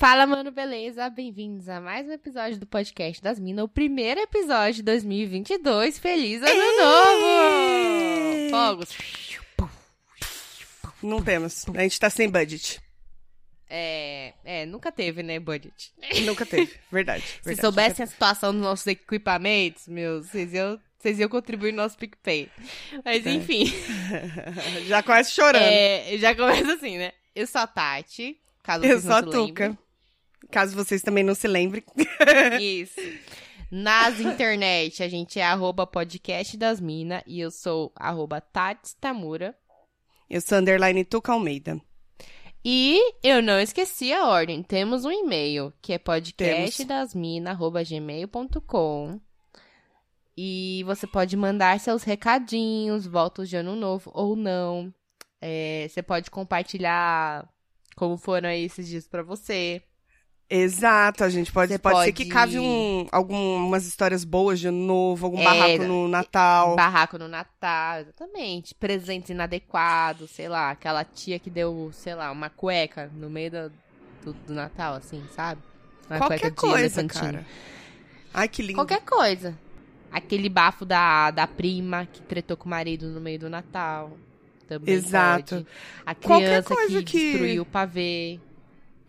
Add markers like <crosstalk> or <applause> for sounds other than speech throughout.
Fala, mano, beleza? Bem-vindos a mais um episódio do podcast das Minas, o primeiro episódio de 2022. Feliz ano novo! Fogos. Não temos. A gente tá sem budget. É, é, nunca teve, né, budget. Nunca teve. <laughs> Verdade. Se verdade, soubessem a situação dos nossos equipamentos, meus, vocês iam, vocês iam contribuir no nosso PicPay. Mas, É. enfim. <laughs> Já começa chorando. É, já começa assim, né? Eu sou a Tati, caso Eu vocês sou a lembrem. Caso vocês também não se lembrem. <laughs> Isso. Nas internet, a gente é arroba podcast das mina e eu sou arroba Tats Tamura. Eu sou underline Tuca Almeida. E eu não esqueci a ordem. Temos um e-mail, que é podcastdasmina.gmail.com E você pode mandar seus recadinhos, votos de ano novo ou não. É, você pode compartilhar como foram aí esses dias pra você. Exato, a gente pode, Você pode, ser pode- que cave um, algumas histórias boas de novo, algum É, barraco no Natal. Barraco no Natal, exatamente. Presentes inadequados, sei lá. Aquela tia que deu, sei lá, uma cueca no meio do, do, do Natal, assim, sabe? Uma Qualquer coisa, cara. Ai, que lindo. Qualquer coisa. Aquele bafo da, da prima que tretou com o marido no meio do Natal. Também Exato. pode. A Qualquer criança coisa que, que- destruiu o pavê.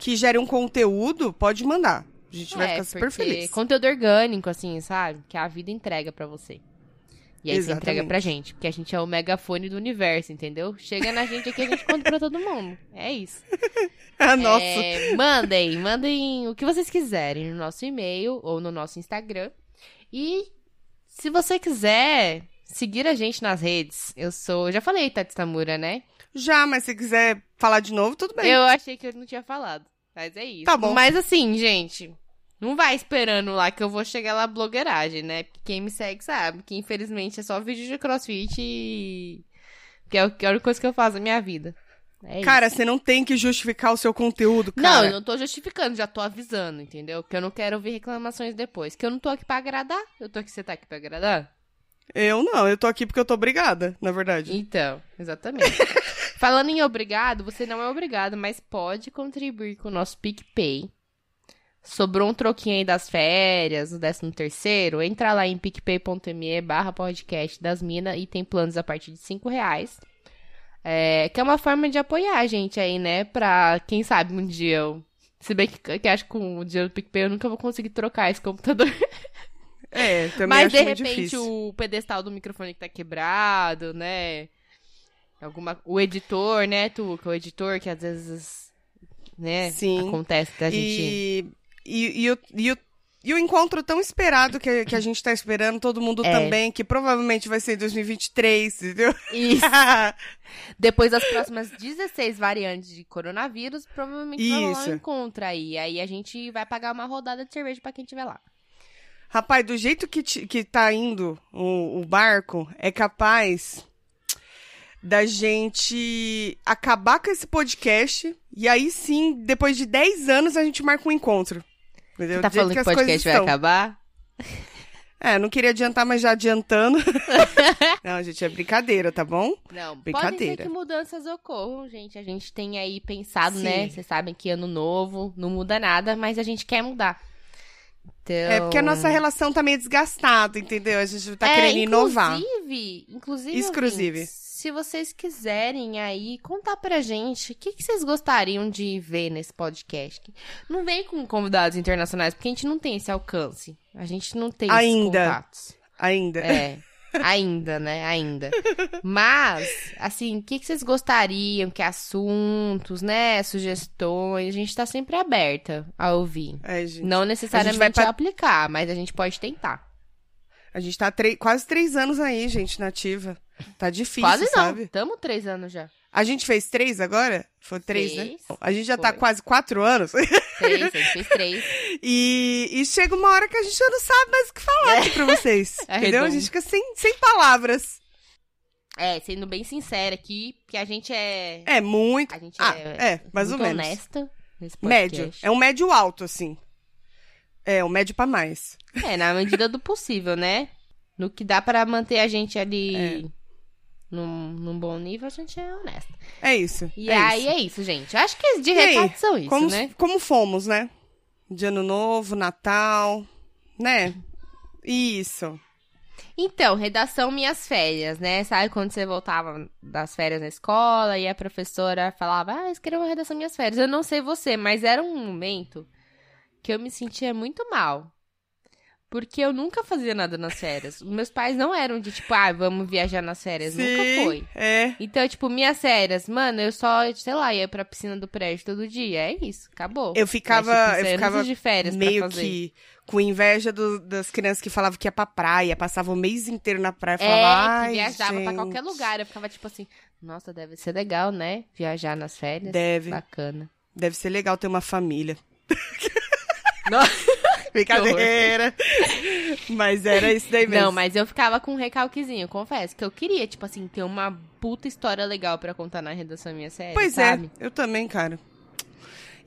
Que gere um conteúdo, pode mandar. A gente vai É, ficar super feliz. Conteúdo orgânico, assim, sabe? Que a vida entrega pra você. E aí você entrega Exatamente. pra gente. Porque a gente é o megafone do universo, entendeu? Chega na gente aqui, a gente conta pra todo mundo. É isso. <laughs> Ah, nossa. É, mandem, mandem o que vocês quiserem no nosso e-mail ou no nosso Instagram. E se você quiser seguir a gente nas redes, eu sou. Já falei, Tati Tamura, né? Já, mas se quiser falar de novo, tudo bem. Eu achei que eu não tinha falado. Mas é isso. Tá bom. Mas assim, gente. Não vai esperando lá que eu vou chegar lá blogueiragem, né? Porque quem me segue sabe que infelizmente é só vídeo de crossfit e. Que é é a única coisa que eu faço na minha vida. É isso. Cara, você não tem que justificar o seu conteúdo, Não, cara. eu não tô justificando, já tô avisando, entendeu? Que eu não quero ouvir reclamações depois. Que eu não tô aqui pra agradar. Eu tô aqui, você tá aqui pra agradar? Eu não, eu tô aqui porque eu tô obrigada, na verdade. Então, exatamente. <laughs> Falando em obrigado, você não é obrigado, mas pode contribuir com o nosso PicPay. Sobrou um troquinho aí das férias, o 13 terceiro, entra lá em picpay.me barra podcast das minas e tem planos a partir de 5 reais. É, que é uma forma de apoiar a gente aí, né? Pra, quem sabe, um dia eu... Se bem que, que acho que com o dinheiro do PicPay eu nunca vou conseguir trocar esse computador. É, também Mas acho de repente difícil. o pedestal do microfone que tá quebrado, né? Alguma o editor, né, Tuca? O editor que às vezes, né, Sim. acontece da gente. E, e, e, o, e, o, e o encontro tão esperado que, que a gente tá esperando, todo mundo É. também, que provavelmente vai ser em 2023, entendeu? Isso. <laughs> Depois das próximas 16 variantes de coronavírus, provavelmente vai rolar Isso. um encontro aí. Aí a gente vai pagar uma rodada de cerveja pra quem estiver lá. Rapaz, do jeito que, que tá indo o, o barco, é capaz da gente acabar com esse podcast e aí sim, depois de 10 anos, a gente marca um encontro. Entendeu? Você tá falando que o as coisas podcast vai estão. acabar? <laughs> É, não queria adiantar, mas já adiantando. <laughs> não, gente, é brincadeira, tá bom? Não, pode ser Brincadeira. que mudanças ocorram, gente. A gente tem aí pensado, Sim. né? Vocês sabem que ano novo não muda nada, mas a gente quer mudar. Então... É porque a nossa relação tá meio desgastada, entendeu? A gente tá É, querendo inovar. Inclusive, inclusive, Exclusive. ouvintes, se vocês quiserem aí contar pra gente o que, que vocês gostariam de ver nesse podcast. Não vem com convidados internacionais, porque a gente não tem esse alcance. A gente não tem esses Ainda. contatos. Ainda. É. Ainda, né? Ainda. Mas, assim, o que, que vocês gostariam? Que assuntos, né? Sugestões. A gente tá sempre aberta a ouvir. É, gente. Não necessariamente vai pra- aplicar, mas a gente pode tentar. A gente tá quase três anos aí, gente, nativa. Tá difícil, Quase não. sabe? Tamo três anos já. A gente fez três agora? Foi três, né? Fez. A gente já tá Foi. quase quatro anos. Três, a gente fez três. <laughs> e, e chega uma hora que a gente já não sabe mais o que falar aqui pra vocês. <laughs> É entendeu? A redondo. gente fica sem, sem palavras. É, sendo bem sincera aqui, que a gente é. É muito. A gente Ah, é, é, mais ou menos. honesta nesse podcast. Médio. É um médio alto, assim. É, um médio pra mais. É, na medida do possível, né? No que dá pra manter a gente ali É. num, num bom nível, a gente é honesto. É isso. E é aí isso. é isso, gente. Eu acho que de E aí, recado são isso, como, né? como fomos, né? De ano novo, Natal, né? Isso. Então, redação minhas férias, né? Sabe quando você voltava das férias na escola e a professora falava, ah, escreva uma redação minhas férias. Eu não sei você, mas era um momento que eu me sentia muito mal. Porque eu nunca fazia nada nas férias. Meus pais não eram de tipo, ah, vamos viajar nas férias. Nunca foi. É. Então, tipo, minhas férias, mano, eu só, sei lá, ia pra piscina do prédio todo dia. É isso, acabou. Eu ficava, Mas, tipo, eu ficava de férias pra meio que com inveja do- das crianças que falavam que ia pra praia, passava o mês inteiro na praia, É, falava, que ai, viajava pra gente, qualquer lugar. Eu ficava tipo assim, nossa, deve ser legal, né? Viajar nas férias. Deve. Bacana. Deve ser legal ter uma família. <laughs> Nossa. <laughs> Brincadeira. Mas era isso daí mesmo. Não, mas eu ficava com um recalquezinho, confesso. Que eu queria, tipo assim, ter uma puta história legal pra contar na redação minha série, Pois sabe? é, eu também, cara.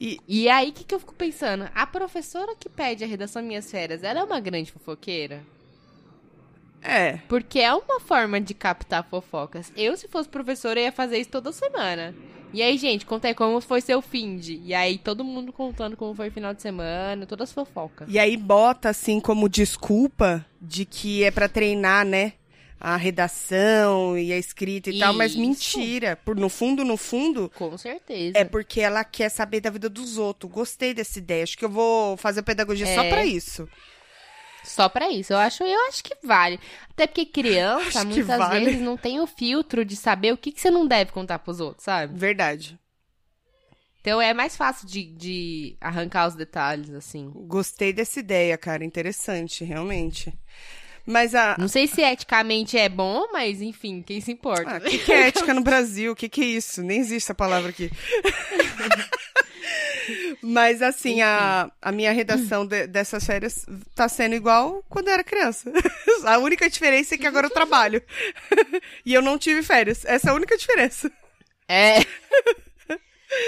E E aí, o que, que eu fico pensando? A professora que pede a redação minhas férias, ela é uma grande fofoqueira? é, Porque é uma forma de captar fofocas. Eu, se fosse professora, ia fazer isso toda semana. E aí, gente, conta aí como foi seu fim de. E aí, todo mundo contando como foi o final de semana, todas as fofocas. E aí bota assim como desculpa de que é pra treinar, né? A redação e a escrita e tal, mas Isso. mentira. Por no fundo, no fundo, Com certeza. é porque ela quer saber da vida dos outros. Gostei dessa ideia. Acho que eu vou fazer pedagogia só É. pra isso. Só pra isso. Eu acho, eu acho que vale. Até porque criança, Acho muitas vale. vezes, não tem o filtro de saber o que, que você não deve contar pros outros, sabe? Verdade. Então é mais fácil de, de arrancar os detalhes, assim. Gostei dessa ideia, cara. Interessante, realmente. Mas a. Não sei se eticamente é bom, mas enfim, quem se importa. Ah, o que, que é ética no <laughs> Brasil? O que, que é isso? Nem existe essa palavra aqui. <laughs> Mas, assim, a, a minha redação de- dessas férias tá sendo igual quando eu era criança. <laughs> A única diferença é que agora eu trabalho. <laughs> E eu não tive férias. Essa é a única diferença. É. <laughs>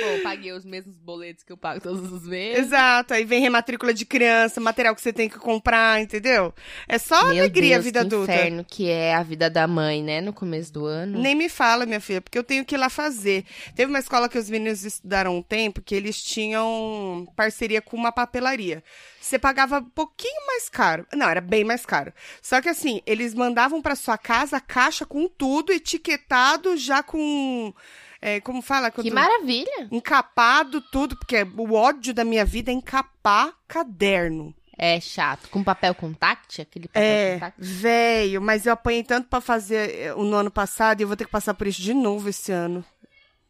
Bom, eu paguei os mesmos boletos que eu pago todos os meses. Exato. Aí vem rematrícula de criança, material que você tem que comprar, entendeu? É só Meu alegria Deus, a vida que adulta. inferno que é a vida da mãe, né? No começo do ano. Nem me fala, minha filha, porque eu tenho que ir lá fazer. Teve uma escola que os meninos estudaram um tempo que eles tinham parceria com uma papelaria. Você pagava um pouquinho mais caro. Não, era bem mais caro. Só que assim, eles mandavam pra sua casa a caixa com tudo etiquetado, já com. É, como fala? Que Quando- maravilha! Encapado, tudo, porque o ódio da minha vida é encapar caderno. É chato. Com papel contact? Aquele papel É, contact? velho, mas eu apanhei tanto pra fazer eh, no ano passado e eu vou ter que passar por isso de novo esse ano.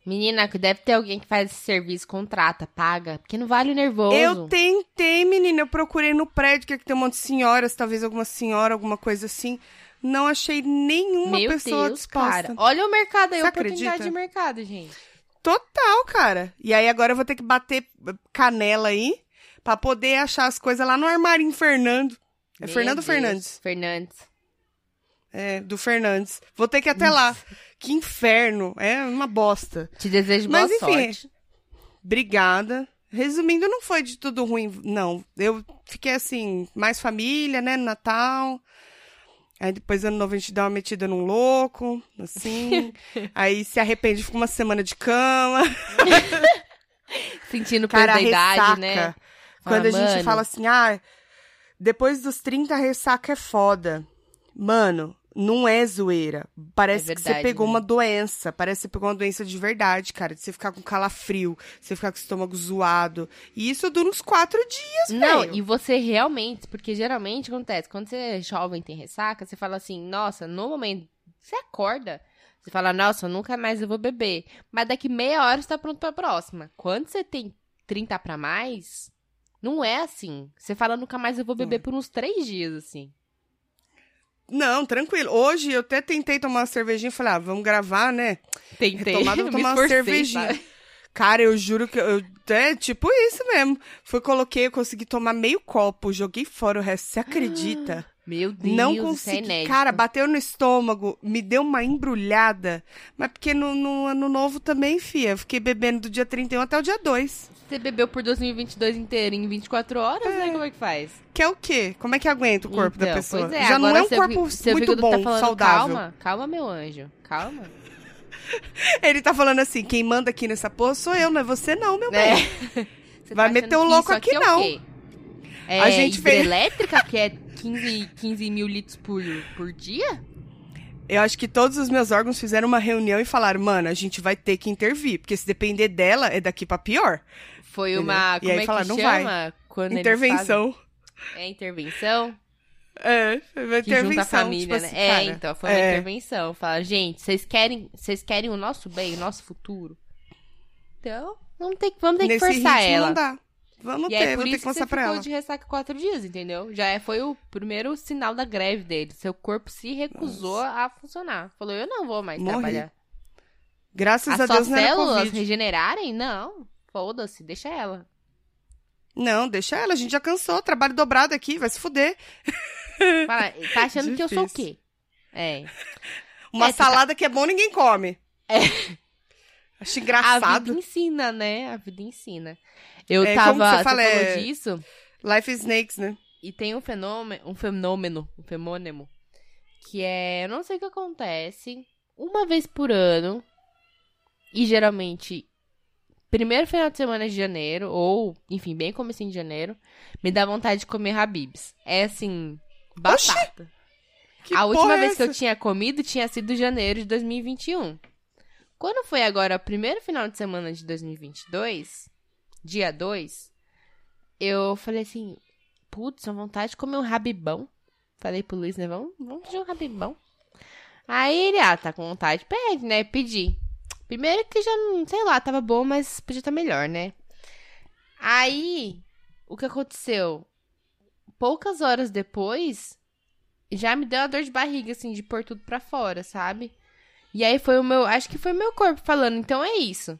Menina, que deve ter alguém que faz esse serviço, contrata, paga. Porque não vale o nervoso. Eu tentei, menina, eu procurei no prédio, que aqui tem um monte de senhoras, talvez alguma senhora, alguma coisa assim. Não achei nenhuma Meu pessoa Deus, disposta. cara. Olha o mercado aí, Você oportunidade acredita? de mercado, gente. Total, cara. E aí agora eu vou ter que bater canela aí pra poder achar as coisas lá no armarinho Fernando. É Meu Fernando Deus. Fernandes? Fernandes. É, do Fernandes. Vou ter que ir até lá. Que inferno. É uma bosta. Te desejo boa Mas, enfim, sorte. Obrigada. Resumindo, não foi de tudo ruim, não. Eu fiquei assim, mais família, né, Natal. Aí depois ano novo a gente dá uma metida num louco, assim. <laughs> aí se arrepende, fica uma semana de cama. <laughs> Sentindo Cara, perda da idade, ressaca. né? Quando a gente mano, fala assim, ah, depois dos 30 a ressaca é foda. Mano, não é zoeira. Parece É que você verdade, pegou né? uma doença. Parece que você pegou uma doença de verdade, cara. De você ficar com calafrio, você ficar com o estômago zoado. E isso dura uns quatro dias, Não, e você realmente, porque geralmente acontece, quando você é jovem e tem ressaca, você fala assim, nossa, no momento, você acorda, você fala, nossa, nunca mais eu vou beber. Mas daqui meia hora você tá pronto pra próxima. Quando você tem 30 pra mais, não é assim. Você fala, nunca mais eu vou beber por uns três dias, assim. Não, tranquilo. Hoje eu até tentei tomar uma cervejinha e falei, ah, vamos gravar, né? Tentei. Retomada, <laughs> me tomar uma esforcei, cervejinha. sabe? Cara, eu juro que eu. É tipo isso mesmo. Fui, coloquei, eu consegui tomar meio copo, joguei fora o resto. Você acredita? Meu Deus, não isso é consegui. inédito. Cara, bateu no estômago, me deu uma embrulhada. Mas porque no, no ano novo também, fia. Eu fiquei bebendo do dia 31 até o dia 2. Você bebeu por 2022 inteiro em 24 horas, né? Como é que faz? Que é o quê? Como é que aguenta o corpo da Então, pessoa? Pois é, Já não é um seu corpo seu muito fígado bom, tá falando, saudável. Calma, calma, meu anjo. Calma. <laughs> Ele tá falando assim: quem manda aqui nessa porra sou eu, não é você, não, meu É. bem. <laughs> Você Vai tá meter o louco isso aqui, é o não. quê? É A gente fez- hidrelétrica, que é 15, 15 mil litros por, por dia? Eu acho que todos os meus órgãos fizeram uma reunião e falaram: mano, a gente vai ter que intervir, porque se depender dela, é daqui pra pior. Foi Entendeu? uma. E Como aí é que falaram, não eles Intervenção. É intervenção? É, foi uma Que junta intervenção. a família, tipo né? assim, é, cara, então, foi uma é. intervenção. Fala, gente, vocês querem, vocês querem o nosso bem, o nosso futuro? Então, vamos ter, que- vamos ter que Nesse forçar ritmo ela. não dá. Vamos E ter, é por vou ter isso que mostrar você pra ficou ela. de ressaca quatro dias, entendeu? Já é- foi o primeiro sinal da greve dele. Seu corpo se recusou a funcionar. Falou, eu não vou mais Morri. trabalhar. Graças As a Deus não era células regenerarem? Não. Foda-se, deixa ela. Não, deixa ela, a gente já cansou. Trabalho dobrado aqui, vai se fuder. <laughs> Fala, tá achando que eu sou o Difícil. quê? É. Uma É, tá- salada que é bom, ninguém come. É. Acho A engraçado. vida ensina, né? A vida ensina. Eu É, como tava. você fala, falou é- disso. Life is snakes, né? E tem um fenômeno, um fenômeno, um fenômeno, que é, eu não sei o que acontece, uma vez por ano, e geralmente, primeiro final de semana de janeiro, ou, enfim, bem comecinho de janeiro, me dá vontade de comer Habibs. É assim, batata. Que A última é vez que eu essa? tinha comido tinha sido janeiro de 2021. Quando foi agora o primeiro final de semana de 2022, dia 2, eu falei assim, putz, a vontade de comer um rabibão. Falei pro Luiz, né, vamos, vamos pedir um rabibão. Aí ele, ah, tá com vontade, pede, né, pedi. Primeiro que já, sei lá, tava bom, mas podia estar melhor, né. Aí, o que aconteceu? Poucas horas depois, já me deu uma dor de barriga, assim, de pôr tudo pra fora, sabe? E aí foi o meu. Acho que foi o meu corpo falando, então é isso.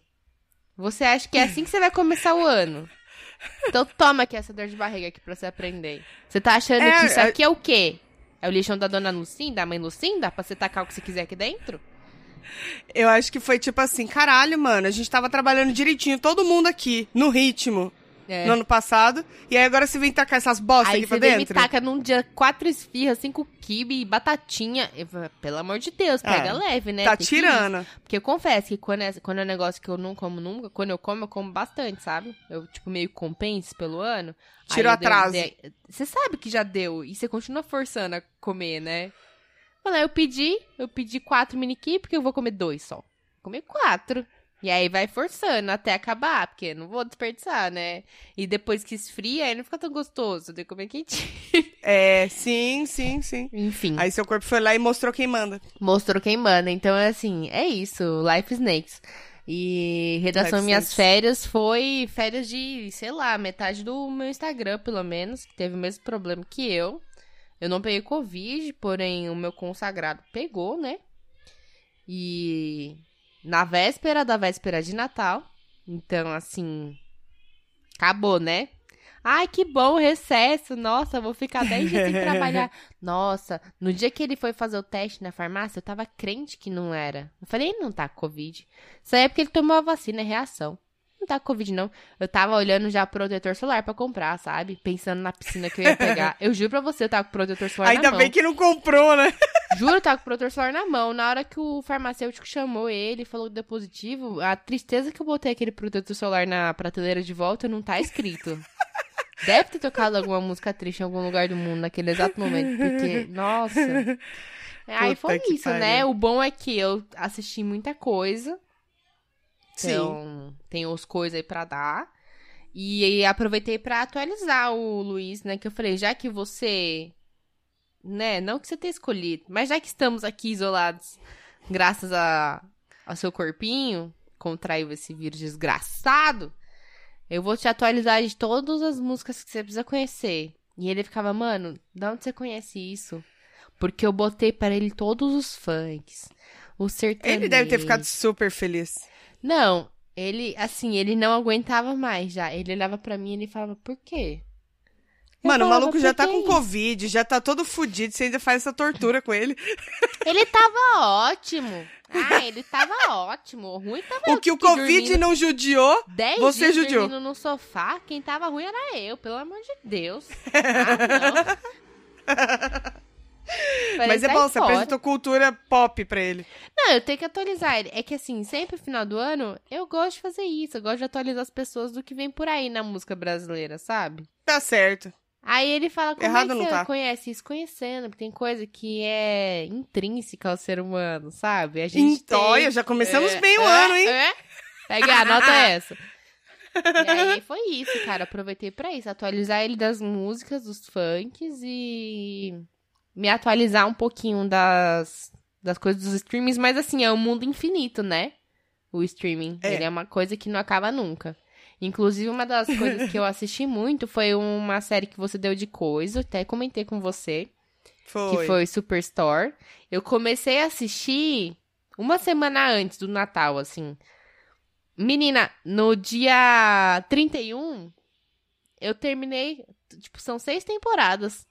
Você acha que é assim que você vai começar o ano? Então toma aqui essa dor de barriga aqui pra você aprender. Você tá achando É, que isso é- aqui é o quê? É o lixão da dona Lucinda, da mãe Lucinda? Pra você tacar o que você quiser aqui dentro? Eu acho que foi tipo assim, caralho, mano, a gente tava trabalhando direitinho, todo mundo aqui, no ritmo, É. no ano passado. E aí agora você vem tacar essas bostas Aí aqui pra você vem me dentro? taca num dia quatro esfirras, cinco quibe, batatinha. Eu Pelo amor de Deus, pega É, leve, né? Tá Tem que ir. tirando. Porque eu confesso que quando é, quando é um negócio que eu não como nunca, quando eu como, eu como bastante, sabe? Eu, tipo, meio compenso pelo ano. Tira o Aí eu dei- atraso. dei- Você sabe que já deu, e você continua forçando a comer, né? Falei, eu pedi, eu pedi quatro mini porque eu vou comer dois só. Vou comer quatro. E aí vai forçando até acabar, porque não vou desperdiçar, né? E depois que esfria, aí não fica tão gostoso, que comer quentinho. <laughs> É, sim, sim, sim. Enfim. Aí seu corpo foi lá e mostrou quem manda. Mostrou quem manda. Então, é assim, é isso. Life Snakes. E redação Life Minhas Snakes. Férias foi férias de, sei lá, metade do meu Instagram, pelo menos, que teve o mesmo problema que eu. Eu não peguei Covid, porém o meu consagrado pegou, né? E na véspera da véspera de Natal. Então, assim, acabou, né? Ai, que bom, recesso. Nossa, vou ficar 10 dias sem <laughs> trabalhar. Nossa, no dia que ele foi fazer o teste na farmácia, eu tava crente que não era. Eu falei, não tá com Covid. Isso aí é porque ele tomou a vacina, é reação. Não tá com Covid, não. Eu tava olhando já protetor solar pra comprar, sabe? Pensando na piscina que eu ia pegar. <laughs> Eu juro pra você, eu tava com protetor solar Ainda na mão. bem que não comprou, né? Juro, tava com o protetor solar na mão. Na hora que o farmacêutico chamou ele e falou que deu positivo, a tristeza que eu botei aquele protetor solar na prateleira de volta não tá escrito. Deve ter tocado alguma música triste em algum lugar do mundo naquele exato momento, porque, nossa. <laughs> Aí Puta foi isso, pariu. né? O bom é que eu assisti muita coisa. Sim. Então, tem os coisas aí pra dar. E aproveitei pra atualizar o Luiz, né? Que eu falei, já que você. Né? Não que você tenha escolhido, mas já que estamos aqui isolados, graças a, ao seu corpinho, contraiu esse vírus desgraçado, eu vou te atualizar de todas as músicas que você precisa conhecer. E ele ficava, mano, de onde você conhece isso? Porque eu botei para ele todos os funks. O sertanejo. Ele deve ter ficado super feliz. Não, ele, assim, ele não aguentava mais já. Ele olhava pra mim e ele falava, por quê? Mano, o maluco já "Por tá com isso?" Covid, já tá todo fudido, você ainda faz essa tortura com ele. <laughs> Ele tava ótimo. Ah, ele tava ótimo. O ruim tava O que o Covid dormindo não judiou, dez você dias judiou. no sofá. Quem tava ruim era eu, pelo amor de Deus. <laughs> Ah, não. Mas é "Sai bom, você fora." apresentou cultura pop pra ele. Não, eu tenho que atualizar ele. É que assim, sempre no final do ano, eu gosto de fazer isso. Eu gosto de atualizar as pessoas do que vem por aí na música brasileira, sabe? Tá certo. Aí ele fala, como Errado é que você tá. conhece isso? Conhecendo, porque tem coisa que é intrínseca ao ser humano, sabe? A gente Então, tem... já começamos É, bem o é, ano, hein? É. Pega, anota <laughs> essa. E aí foi isso, cara. Aproveitei pra isso. Atualizar ele das músicas, dos funks e me atualizar um pouquinho das, das coisas dos streamings. Mas assim, é um mundo infinito, né? O streaming. É. Ele é uma coisa que não acaba nunca. Inclusive, uma das coisas que eu <laughs> assisti muito foi uma série que você deu de coisa. Até comentei com você Foi. que foi Superstore. Eu comecei a assistir uma semana antes do Natal, assim. Menina, no dia 31, eu terminei. Tipo, são seis temporadas.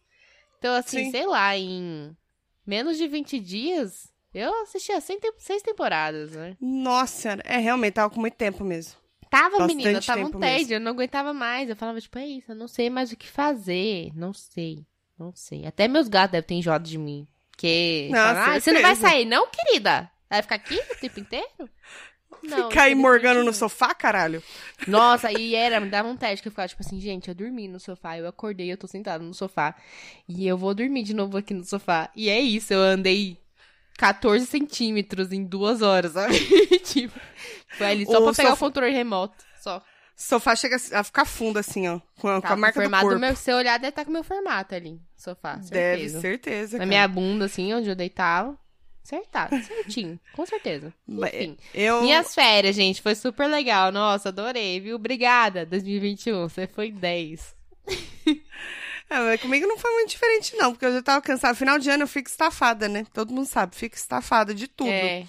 Então, assim, Sim. sei lá, em menos de 20 dias, eu assisti as seis seis temporadas, né? Nossa, é realmente, tava com muito tempo mesmo. Tava, Bastante menina, tava um tédio, mesmo. eu não aguentava mais. Eu falava, tipo, é isso, eu não sei mais o que fazer. Não sei, não sei. Até meus gatos devem ter enjoado de mim. Porque, Não, ah, você não vai sair, não, querida? Vai ficar aqui o tempo inteiro? <laughs> Não, Ficar aí morgando no sofá, caralho. Nossa, e era, me dava um teste que eu ficava, tipo assim, gente, eu dormi no sofá, eu acordei, eu tô sentada no sofá. E eu vou dormir de novo aqui no sofá. E é isso, eu andei 14 centímetros em duas horas, sabe? <laughs> tipo, foi ali só O pra pegar o controle remoto, só. Sofá chega a ficar fundo assim, ó. Com a, com Tá a marca do formato corpo. meu, se eu olhar, deve estar com o meu formato ali, sofá, Deve, certeza. certeza. Na cara. minha bunda, assim, onde eu deitava. Acertado, certinho, com certeza. <laughs> Enfim. Eu... Minhas férias, gente, foi super legal. Nossa, adorei, viu? Obrigada, 2021. Você foi 10. <laughs> Mas comigo não foi muito diferente, não, porque eu já tava cansada. Final de ano eu fico estafada, né? Todo mundo sabe, fico estafada de tudo. É.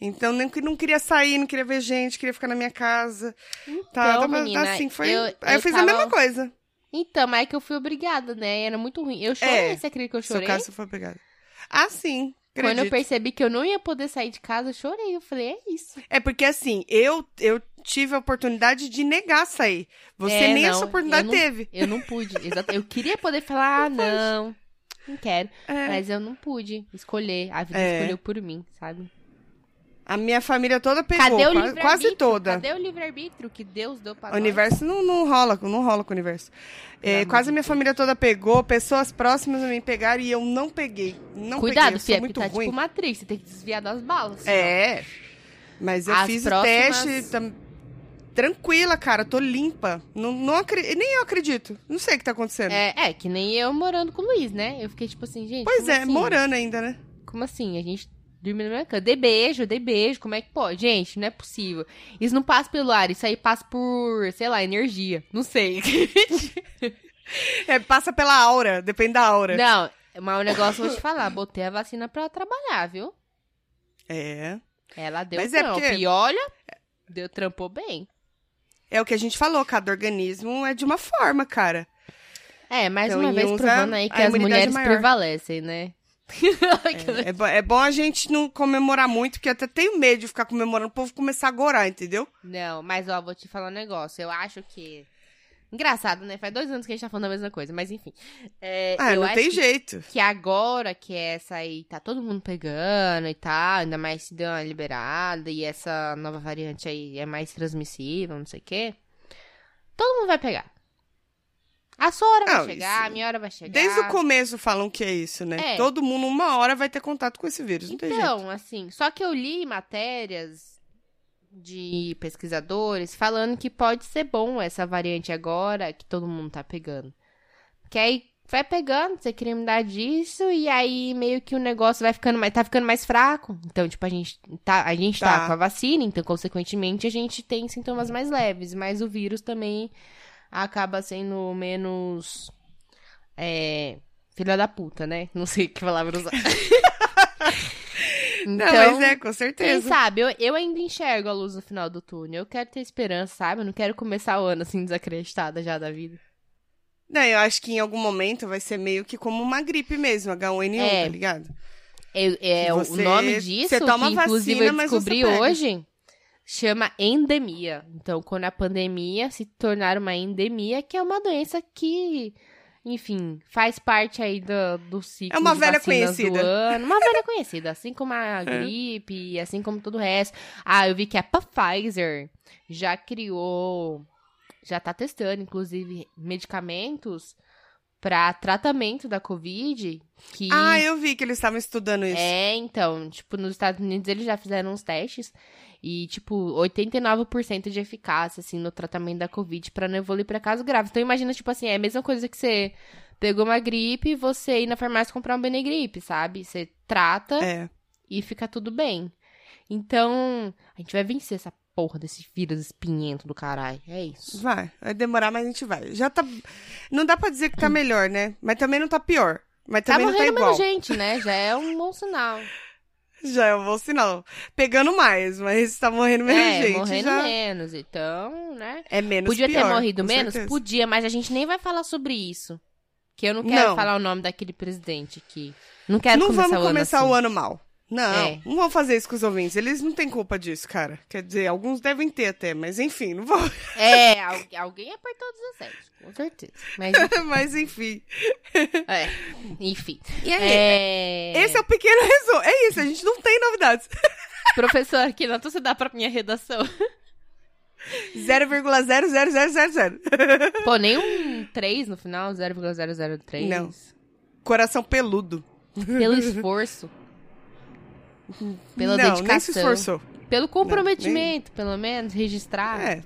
Então, nem que não queria sair, não queria ver gente, queria ficar na minha casa. Então, Tá, tava- menina, assim, foi. eu- Aí eu, eu fiz tava- a mesma coisa. Então, mas é que eu fui obrigada, né? Era muito ruim. Eu chorei, É, você acredita que eu Seu chorei? caso foi pegado. Ah, sim. Quando eu Acredito. percebi que eu não ia poder sair de casa, eu chorei. Eu falei, é isso. É porque assim, eu, eu tive a oportunidade de negar sair. Você É, nem não, essa oportunidade eu não- teve. Eu não pude. Exato. Eu queria poder <laughs> falar, ah, não, não quero. É. Mas eu não pude escolher. A vida É. escolheu por mim, sabe? A minha família toda pegou, Cadê o qua- livre-arbítrio? quase toda. Cadê o livre-arbítrio que Deus deu pra O universo não, não rola, não rola com o universo. É, quase a minha família toda pegou, pessoas próximas a mim pegaram e eu não peguei. Não Cuidado, peguei, eu sou muito tá ruim. tipo Matrix, você tem que desviar das balas. senão- É. Mas eu As fiz próximas- o teste tam- tranquila, cara, tô limpa. Não, não acre- Nem eu acredito. Não sei o que tá acontecendo. É, é, que nem eu morando com o Luiz, né? Eu fiquei tipo assim, gente. pois é, assim? morando ainda, né? Como assim? A gente dorme na minha cama. Dei beijo, dei beijo. Como é que pode? Gente, não é possível. Isso não passa pelo ar, isso aí passa por, sei lá, energia. Não sei. <laughs> É, passa pela aura, depende da aura. não, mas o negócio eu vou te falar. Botei a vacina pra trabalhar, viu? É. Ela deu Mas é trampo. porque- E olha, deu trampou bem. É o que a gente falou, cada organismo é de uma forma, cara. É, mais Então, uma vez provando aí que as mulheres maior. prevalecem, né? <laughs> É, é é bom a gente não comemorar muito, porque eu até tenho medo de ficar comemorando, o povo começar a gorar, entendeu? Não, mas ó, vou te falar um negócio. Eu acho que. Engraçado, né? Faz dois anos que a gente tá falando a mesma coisa, mas enfim. É, Ah, não tem que, jeito. que agora que essa aí tá todo mundo pegando e tal, ainda mais se deu uma liberada e essa nova variante aí é mais transmissível, não sei o quê. Todo mundo vai pegar. A sua hora Não, vai chegar, isso- a minha hora vai chegar. Desde o começo falam que é isso, né? É. Todo mundo, uma hora, vai ter contato com esse vírus, não tem jeito. Então, assim, só que eu li matérias de pesquisadores falando que pode ser bom essa variante agora que todo mundo tá pegando. Que aí vai pegando, você cria imunidade disso, e aí meio que o negócio vai ficando mais, tá ficando mais fraco. Então, tipo, a gente tá, a gente tá. Tá. com a vacina, então, consequentemente, a gente tem sintomas mais leves, mas o vírus também acaba sendo menos. É. Filha da puta, né? Não sei que palavra usar. <laughs> Não, Então, mas é, com quem certeza. sabe, eu, eu ainda enxergo a luz no final do túnel. Eu quero ter esperança, sabe? Eu não quero começar o ano assim, desacreditada já da vida. Não, eu acho que em algum momento vai ser meio que como uma gripe mesmo, H1N1, É. tá ligado? É, é, Que o você- nome disso, você toma que inclusive vacina, eu você descobri hoje, chama endemia. Então, quando a pandemia se tornar uma endemia, que é uma doença que, enfim, faz parte aí do, do ciclo É uma de velha conhecida. ano. Uma <laughs> velha conhecida, assim como a gripe, assim como todo o resto. Ah, eu vi que a Pfizer já criou, já tá testando, inclusive, medicamentos para tratamento da Covid, que... Ah, eu vi que eles estavam estudando isso. É, então, tipo, nos Estados Unidos eles já fizeram uns testes e, tipo, 89% de eficácia, assim, no tratamento da Covid pra não evoluir pra casos graves. Então, imagina, tipo assim, é a mesma coisa que você pegou uma gripe e você ir na farmácia comprar um Benegripe, sabe? Você trata É. e fica tudo bem. Então, a gente vai vencer essa porra desse vírus espinhento do caralho. É isso. Vai, vai demorar, mas a gente vai. Já tá. Não dá pra dizer que tá melhor, né? Mas também não tá pior. Mas Tá também não tá morrendo igual. menos gente, né? Já é um bom sinal. Já é um bom sinal. Pegando mais, mas tá morrendo menos é, gente. morrendo já menos. Então, né? É menos Podia pior, ter morrido menos? certeza. Podia, mas a gente nem vai falar sobre isso. Que eu não quero Não. falar o nome daquele presidente aqui. Não quero Não começar vamos o começar ano o assim. ano mal. Não, É. não vamos fazer isso com os ouvintes. Eles não têm culpa disso, cara. Quer dizer, alguns devem ter até, mas enfim, não vou. É, <laughs> al- alguém apertou 17, com certeza. Mas, <laughs> mas enfim. é, enfim. E aí? É... Esse é o pequeno resumo. É isso, a gente não tem novidades. <laughs> Professor, que nota você dá pra minha redação? 0,00000. Pô, nem um 3 no final, 0,003. Não. Coração peludo. Pelo esforço. Pela não, dedicação. nem se esforçou. Pelo comprometimento, pelo menos, registrar. É.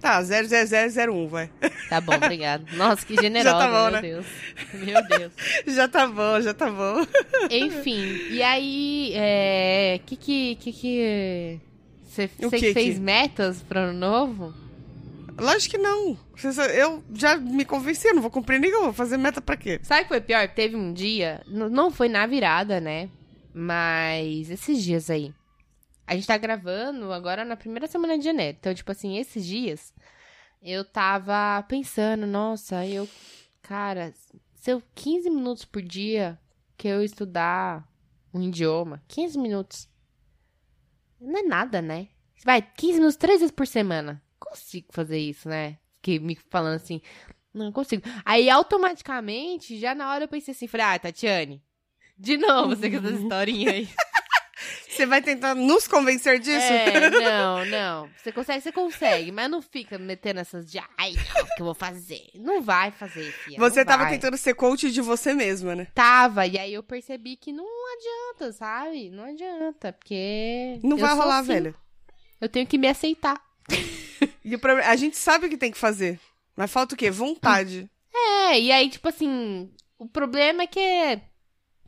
Tá, 00001, vai. Tá bom, obrigado. <laughs> Nossa, que generosa, Já tá bom, meu né? Deus. Meu Deus. <laughs> Já tá bom, já tá bom. <laughs> Enfim, e aí, é. Que que. Que que. Você fez que? metas pro ano novo? Lógico que não. Eu já me convenci, eu não vou cumprir nenhuma. Vou fazer meta pra quê? Sabe o que foi pior? Teve um dia, não foi na virada, né? Mas esses dias aí. A gente tá gravando agora na primeira semana de janeiro. Então, tipo assim, esses dias eu tava pensando, nossa, eu. Cara, se eu 15 minutos por dia que eu estudar um idioma, 15 minutos. Não é nada, né? Vai, 15 minutos três vezes por semana. Consigo fazer isso, né? Fiquei me falando assim, não consigo. Aí, automaticamente, já na hora eu pensei assim, falei, ah, Tatiane, de novo você com essa historinha aí. <laughs> Você vai tentar nos convencer disso? É, <laughs> não, não. Você consegue, você consegue, mas não fica metendo essas de, ai, não, que eu vou fazer. Não vai fazer, filha. Você tava vai. tentando ser coach de você mesma, né? Tava, e aí eu percebi que não adianta, sabe? Não adianta, porque. Não vai rolar, assim. velho. Eu tenho que me aceitar. <laughs> E o problema, a gente sabe o que tem que fazer. Mas falta o quê? Vontade. É, e aí, tipo assim, o problema é que.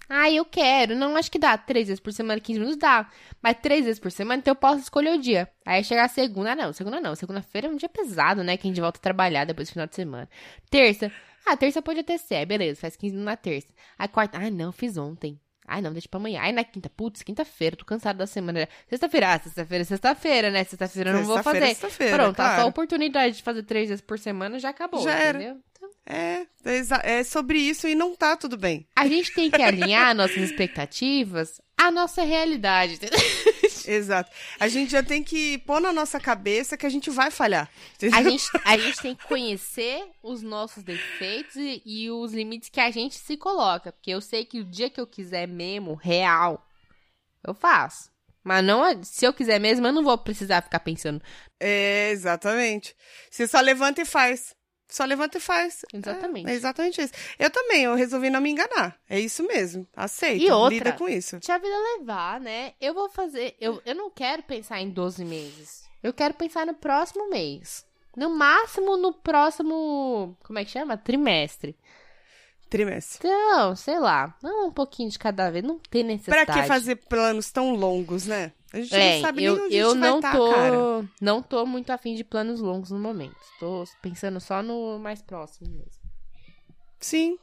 Ah, eu quero. Não acho que dá. Três vezes por semana, 15 minutos dá. Mas três vezes por semana, então eu posso escolher o dia. Aí chegar segunda, não, segunda não. Segunda-feira é um dia pesado, né? Que a gente volta a trabalhar depois do final de semana. Terça. Ah, terça pode até ser. Beleza, faz 15 minutos na terça. Aí quarta. Ah, não, fiz ontem. Ai, não, deixa pra amanhã. Aí na quinta, putz, quinta-feira, tô cansado da semana. Sexta-feira, ah, sexta-feira, sexta-feira, né? Sexta-feira eu não vou Sexta-feira é fazer. sexta-feira, Pronto, a claro. sua oportunidade de fazer três vezes por semana já acabou, Já entendeu? Então, É, é sobre isso e não tá tudo bem. a gente tem que alinhar nossas expectativas à nossa realidade. entendeu? <laughs> Exato. A gente já tem que pôr na nossa cabeça que a gente vai falhar. entendeu? A gente, a gente tem que conhecer os nossos defeitos e, e os limites que a gente se coloca. Porque eu sei que o dia que eu quiser mesmo, real, eu faço. Mas não, é- se eu quiser mesmo, eu não vou precisar ficar pensando. É, exatamente. Você só levanta e faz. Só levanta e faz. Exatamente. É, é exatamente isso. Eu também, eu resolvi não me enganar. É isso mesmo. Aceita. E outra? Lida com isso. Deixa a vida levar, né? Eu vou fazer. Eu, eu não quero pensar em 12 meses. Eu quero pensar no próximo mês. No máximo no próximo. Como é que chama? Trimestre. Trimestre. Então, sei lá. Não um pouquinho de cada vez. Não tem Pra necessidade. que fazer planos tão longos, né? A gente É, não sabe eu, nem onde eu a gente não vai tá, tô, cara. não tô muito afim de planos longos no momento. Tô pensando só no mais próximo mesmo. Sim.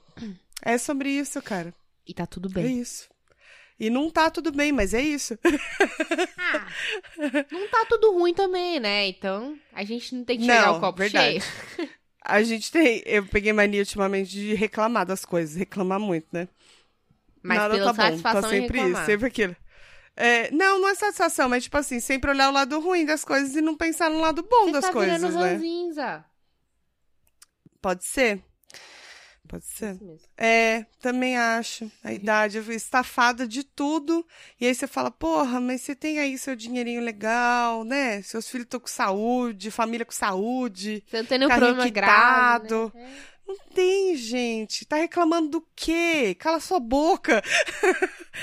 É sobre isso, cara. E tá tudo É bem. isso. E não tá tudo bem, mas é isso. Ah, não tá tudo ruim também, né? Então, a gente não tem que chegar Não, ao copo verdade. cheio. A gente tem. Eu peguei mania ultimamente de reclamar das coisas, reclamar muito, né? Mas Nada pela tá bom, satisfação tá em sempre isso, sempre aquilo. É, não, não é satisfação, mas tipo assim, sempre olhar o lado ruim das coisas e não pensar no lado bom Você das tá coisas, virando né? ranzinza. Pode ser. Pode ser. Isso mesmo. É, também acho. A idade, eu fui estafada de tudo. E aí você fala, porra, mas você tem aí seu dinheirinho legal, né? Seus filhos estão com saúde, família com saúde. Você não tem nenhum problema grave, né? Não tem, gente. Tá reclamando do quê? Cala sua boca.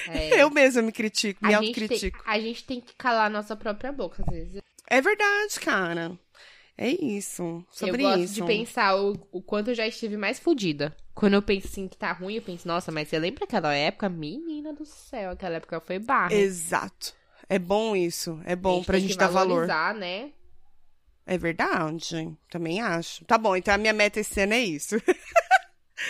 É. <laughs> Eu mesma me critico, me a, gente tem, autocritico. a gente tem que calar a nossa própria boca, às vezes. É verdade, cara. É isso. Sobre eu gosto isso. de pensar o, o quanto eu já estive mais fodida. Quando eu penso assim que tá ruim, eu penso, nossa, mas você lembra aquela época? Menina do céu, aquela época foi barra. Exato. É bom isso. É A bom pra gente dar valor. valorizar, né? É verdade. Também acho. Tá bom, então a minha meta esse ano é isso. <laughs>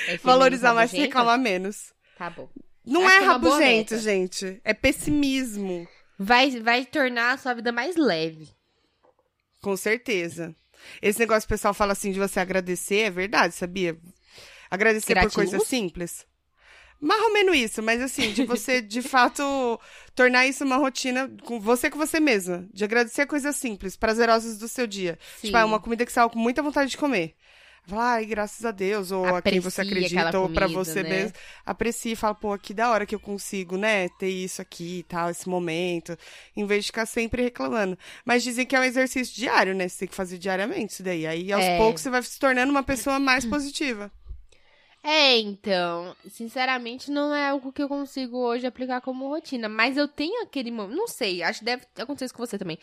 É Valorizar mais e reclamar menos. Tá bom. Não Acho é é rabugento, meta. gente. É pessimismo. Vai, vai tornar a sua vida mais leve. Com certeza. Esse negócio que o pessoal fala assim de você agradecer, é verdade, sabia? Agradecer por coisas simples. Mais ou menos isso, mas assim, de você, <laughs> de fato, tornar isso uma rotina com você com você mesma. De agradecer coisas simples, prazerosas do seu dia. Sim. Tipo, ah, uma comida que você tava com muita vontade de comer. Fala, ai, graças a Deus, ou a quem você acredita, ou pra comida, você né? mesmo. Aprecie e fala, pô, que da hora que eu consigo, né, ter isso aqui e tal, esse momento, em vez de ficar sempre reclamando. Mas dizem que é um exercício diário, né? Você tem que fazer diariamente isso daí. Aí, aos É. poucos, você vai se tornando uma pessoa mais positiva. É, então, sinceramente, não é algo que eu consigo hoje aplicar como rotina. Mas eu tenho aquele momento, não sei, acho que deve acontecer isso com você também.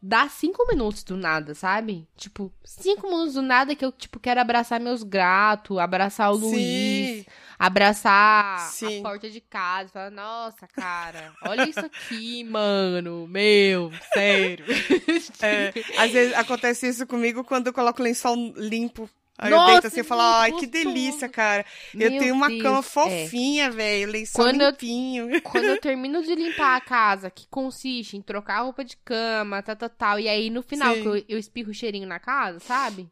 Dá cinco minutos do nada, sabe? Tipo, cinco minutos do nada que eu, tipo, quero abraçar meus gatos, abraçar o Luiz, Sim. abraçar Sim. a porta de casa. Falar, nossa, cara, olha isso aqui, mano, meu, sério. <laughs> É, às vezes acontece isso comigo quando eu coloco lençol limpo. Aí eu Nossa, deito assim e falo, ai, que delícia, cara. eu Meu tenho uma Deus, cama é. fofinha, velho. Lençol Quando eu- limpinho. <laughs> Quando eu <laughs> termino de limpar a casa, que consiste em trocar a roupa de cama, tal, tal, tal, e aí no final Sim. que eu, eu espirro o cheirinho na casa, sabe?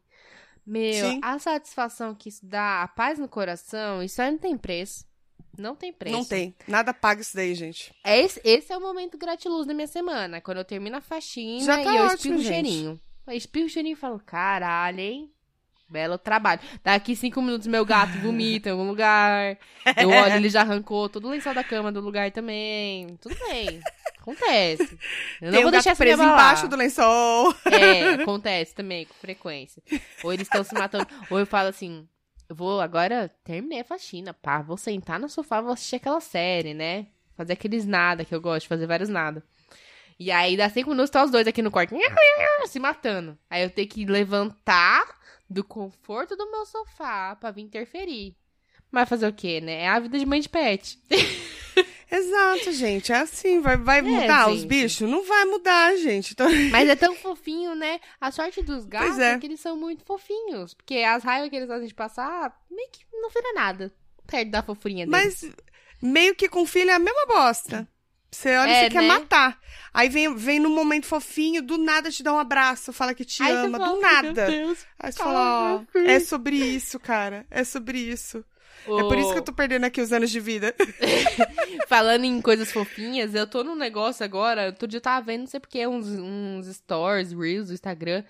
Meu, Sim. a satisfação que isso dá, a paz no coração, isso aí não tem preço. Não tem preço. Não tem. Nada paga isso daí, gente. Esse, esse é o momento gratiluz da minha semana. Quando eu termino a faxina tá e eu ótimo, espirro o cheirinho. Eu espirro o cheirinho e falo, caralho, hein? Belo trabalho. Daqui cinco minutos meu gato vomita em algum lugar. <laughs> Eu olho, ele já arrancou todo o lençol da cama do lugar também. Tudo bem. Acontece. Eu não Tem vou um deixar gato preso embaixo do lençol. É, <laughs> acontece também, com frequência. Ou eles estão se matando. Ou eu falo assim, eu vou agora, terminei a faxina, pá, vou sentar no sofá, vou assistir aquela série, né? Fazer aqueles nada que eu gosto, fazer vários nada. E aí, dá cinco minutos, tá os dois aqui no quarto, se matando. Aí eu tenho que levantar do conforto do meu sofá pra vir interferir. Mas fazer o quê, né? É a vida de mãe de pet. <laughs> Exato, gente. É assim. Vai, vai mudar os gente. bichos? Não vai mudar, gente. Então, Mas é tão fofinho, né? A sorte dos gatos é. é. que eles são muito fofinhos. Porque as raivas que eles fazem de passar, meio que não vira nada. Perto da fofurinha deles. Mas meio que com filho é a mesma bosta. Você olha e É, você quer né? matar. Aí vem, vem num momento fofinho, do nada te dá um abraço, fala que te Aí ama, fala, do "Meu nada. Deus, Aí você fala, ó, é sobre isso, cara. É sobre isso. É por isso que eu tô perdendo aqui os anos de vida. <laughs> <laughs> Falando em coisas fofinhas, eu tô num negócio agora. Outro dia eu tava vendo, não sei porque, uns, uns stories, reels do Instagram.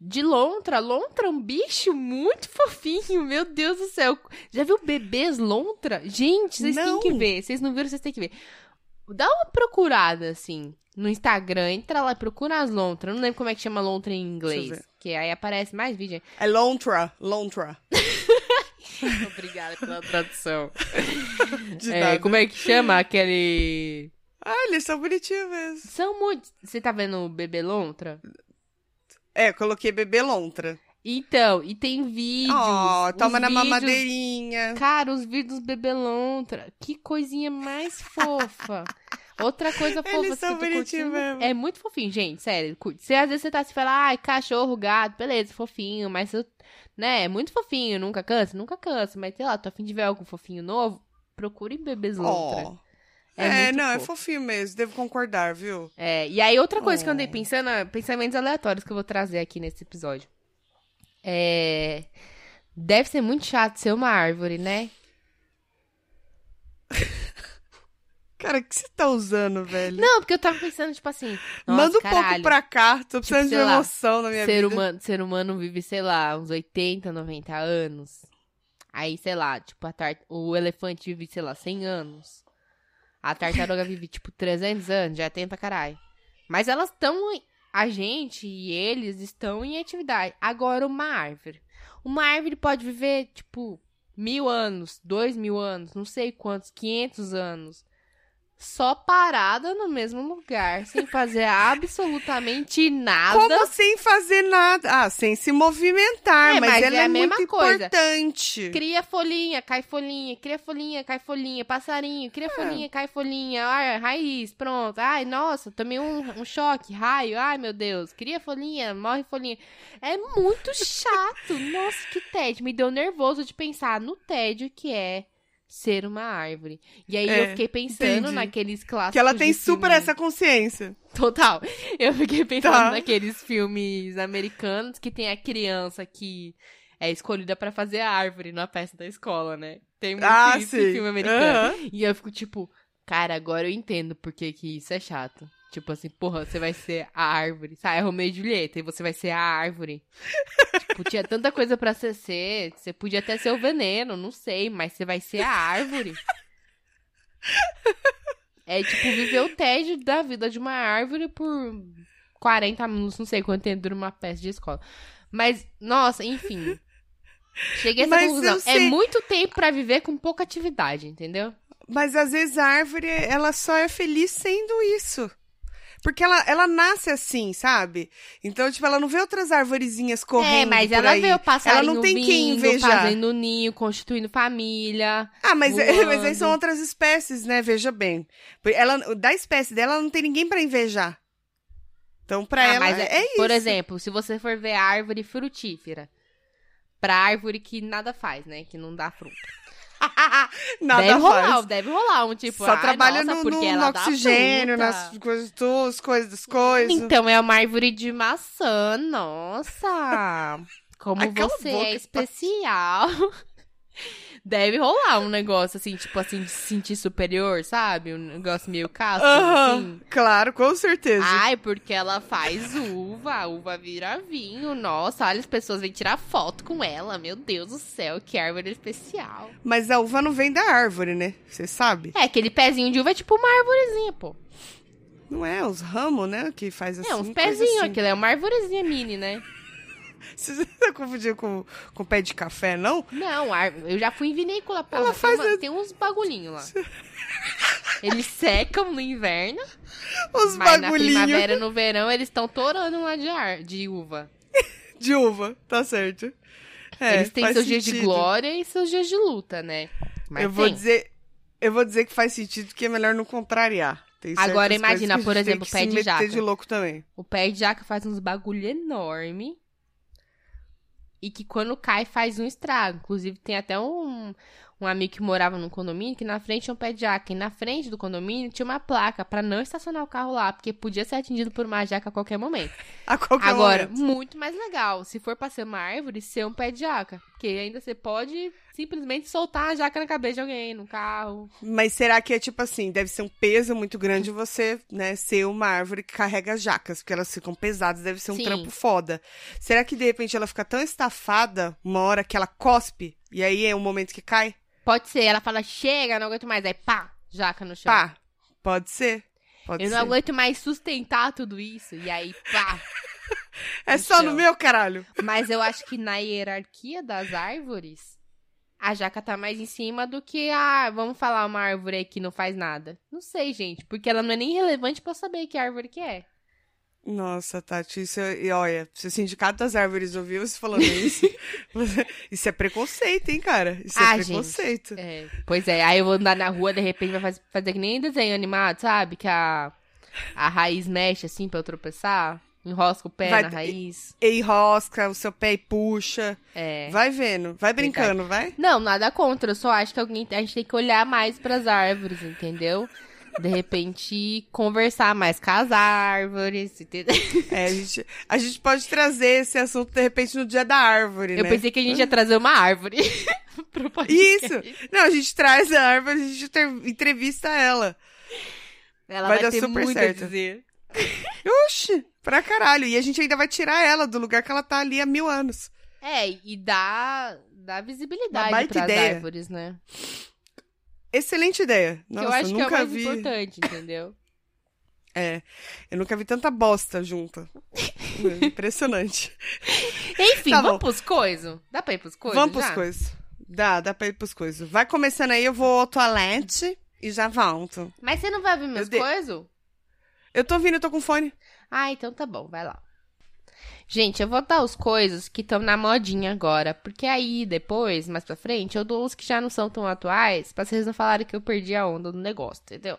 De lontra. Lontra, um bicho muito fofinho. Meu Deus do céu. Já viu bebês lontra? Gente, vocês têm que ver. Vocês não viram, vocês têm que ver. Dá uma procurada, assim, no Instagram. Entra lá e procura as lontras. Eu não lembro como é que chama lontra em inglês. Que aí aparece mais vídeo. É Lontra, Lontra. <laughs> Obrigada pela tradução. <laughs> É, como é que chama aquele... Ah, eles são bonitinhos mesmo. São muitos. Você tá vendo o bebê lontra? É, coloquei bebê Lontra. Então, e tem vídeos. Ó, os toma na vídeos- mamadeirinha. Cara, os vídeos do bebê lontra. Que coisinha mais <laughs> fofa. Outra coisa fofa Eles que são curtindo. mesmo. É muito fofinho, gente, sério. Se às vezes você tá se falando, ai, cachorro, gato, beleza, fofinho, mas eu, né, é muito fofinho, nunca cansa, nunca cansa, mas sei lá, tô afim de ver algum fofinho novo, procure bebês lontra. Ó. É É, não, é fofo. fofinho mesmo, devo concordar, viu? É, e aí outra coisa que eu andei Oh. pensando, é pensamentos aleatórios que eu vou trazer aqui nesse episódio. É. Deve ser muito chato ser uma árvore, né? <laughs> Cara, o que você tá usando, velho? Não, porque eu tava pensando, tipo assim. Manda um pouco caralho, pra cá, tô precisando de sei lá, emoção na minha ser vida. humano, ser humano vive, sei lá, uns 80, 90 anos. Aí, sei lá, tipo, a tar... o elefante vive, sei lá, 100 anos. A tartaruga vive, tipo, 300 anos, já tem pra caralho. Mas elas estão. A gente e eles estão em atividade. Agora, uma árvore. Uma árvore pode viver, tipo, mil anos, dois mil anos, não sei quantos, 500 anos. Só parada no mesmo lugar, sem fazer absolutamente nada. Como sem fazer nada? Ah, sem se movimentar, É, mas, mas ela é é, a mesma muito coisa. importante. Cria folhinha, cai folhinha, cria folhinha, cai folhinha, passarinho, cria É. folhinha, cai folhinha, ai, raiz, pronto. Ai, nossa, tomei um, um choque, raio, ai meu Deus, cria folhinha, morre folhinha. É muito chato, <laughs> nossa, que tédio. Me deu nervoso de pensar no tédio que é ser uma árvore. E aí É, eu fiquei pensando entendi. naqueles clássicos. Que ela tem super filme- essa consciência. Total. <laughs> Eu fiquei pensando Tá. naqueles filmes americanos que tem a criança que é escolhida pra fazer a árvore na festa da escola, né? Tem muito Ah, em filme americano. Aham. E eu fico tipo, cara, agora eu entendo por que, que isso é chato. Tipo assim, porra, você vai ser a árvore. Sabe, é Romeu e Julieta e você vai ser a árvore. tipo, tinha tanta coisa pra você ser. Você podia até ser o veneno, não sei, mas você vai ser a árvore. É tipo viver o tédio da vida de uma árvore por 40 minutos, não sei quanto tempo dura uma peça de escola. Mas, nossa, enfim. Cheguei a essa Mas conclusão. É muito tempo pra viver com pouca atividade, entendeu? Mas às vezes a árvore, ela só é feliz sendo isso. Porque ela, ela nasce assim, sabe? Então, tipo, ela não vê outras arvorezinhas correndo é, mas ela aí. vê o passarinho Ela não tem vindo, quem invejar. fazendo ninho, constituindo família. Ah, mas, <laughs> mas aí são outras espécies, né? Veja bem. Ela, da espécie dela, ela não tem ninguém pra invejar. Então, pra Ah, ela, mas é, isso. Por exemplo, se você for ver a árvore frutífera, pra árvore que nada faz, né? Que não dá fruto. <laughs> Nada deve rolar, faz. deve rolar um tipo. Só trabalha nossa, no, no- no oxigênio, nas coisas, tuas, coisas das coisas. Então é uma árvore de maçã, nossa! <laughs> Como Ai, você boca, é especial. <laughs> Deve rolar um negócio assim, tipo assim, de se sentir superior, sabe? Um negócio meio casco, Aham, assim. claro, com certeza. Ai, porque ela faz uva, a uva vira vinho. Nossa, olha, as pessoas vêm tirar foto com ela. Meu Deus do céu, que árvore especial. Mas a uva não vem da árvore, né? Você sabe? É, aquele pezinho de uva é tipo uma arvorezinha, pô. Não é os ramos, né? Que faz assim. É, uns coisa pezinhos, assim. aquilo é uma arvorezinha mini, né? <laughs> Você tá confundindo com, com pé de café, não? Não, eu já fui em vinícola, porra. Ela tem, faz uma- a- tem uns bagulhinhos lá. Eles secam no inverno, <laughs> Os mas na bagulhinhos primavera e no verão eles estão torando lá de, ar, de uva. <laughs> de uva, tá certo. É, eles têm seus dias de sentido. glória e seus dias de luta, né? Mas eu vou tem. dizer, eu vou dizer que faz sentido porque é melhor não contrariar. Tem Agora, imagina, por exemplo, que pé de jaca. de louco também. O pé de jaca faz uns bagulho enorme. E que quando cai faz um estrago. Inclusive, tem até um, um amigo que morava num condomínio que na frente tinha um pé de jaca. E na frente do condomínio tinha uma placa pra não estacionar o carro lá, porque podia ser atingido por uma jaca a qualquer momento. <laughs> A qualquer Agora, momento. muito mais legal, se for pra ser uma árvore, ser um pé de jaca. Porque ainda você pode simplesmente soltar a jaca na cabeça de alguém, no carro. Mas será que é tipo assim, deve ser um peso muito grande você, né, ser uma árvore que carrega jacas, porque elas ficam pesadas, deve ser um Sim. trampo foda. Será que de repente ela fica tão estafada uma hora que ela cospe e aí é o momento que cai? Pode ser, ela fala, chega, não aguento mais. Aí pá, jaca no chão. Pá, pode ser. Pode Eu ser. não aguento mais sustentar tudo isso. E aí, pá. <laughs> <laughs> É só no meu, caralho. Mas eu acho que na hierarquia das árvores, a jaca tá mais em cima do que a. Vamos falar uma árvore aí que não faz nada. Não sei, gente. Porque ela não é nem relevante pra eu saber que árvore que é. Nossa, Tati, isso é, e olha, se o Sindicato das Árvores ouviu você falando <laughs> isso, <laughs> isso é preconceito, hein, cara? Isso é Ah, gente. preconceito. É, pois é, aí eu vou andar na rua, de repente vai faz- fazer que nem desenho animado, sabe? Que a, a raiz mexe assim pra eu tropeçar. Enrosca o pé Vai- na raiz. E enrosca o seu pé e puxa. É. Vai vendo, vai brincando, vai? Não, nada contra. Eu só acho que alguém, a gente tem que olhar mais pras árvores, entendeu? De repente, conversar mais com as árvores, entendeu? É, a gente, a gente pode trazer esse assunto, de repente, no dia da árvore, Eu né? pensei que a gente ia trazer uma árvore <laughs> pro podcast. Isso! Não, a gente traz a árvore, a gente entrevista ela. Ela Vai vai, dar ter super muito certo. a dizer. <laughs> Oxi, pra caralho. E a gente ainda vai tirar ela do lugar que ela tá ali há mil anos. É, e dá, dá visibilidade pras ideia. árvores, né? Excelente ideia. que Nossa, eu acho que é o nunca mais vi. importante, entendeu? <laughs> É, eu nunca vi tanta bosta junta. É, <laughs> Impressionante. Enfim, Tá vamos bom. pros coisas? Dá pra ir pros coisas? Vamos pros coisas. Dá, dá pra ir pros coisas. Vai começando aí, eu vou ao toalete e já volto. Mas você não vai ouvir meus Eu coisas? Eu tô ouvindo, eu tô com fone. Ah, então tá bom, vai lá. Gente, eu vou dar os coisas que estão na modinha agora, porque aí depois, mais pra frente, eu dou os que já não são tão atuais, pra vocês não falarem que eu perdi a onda do negócio, entendeu?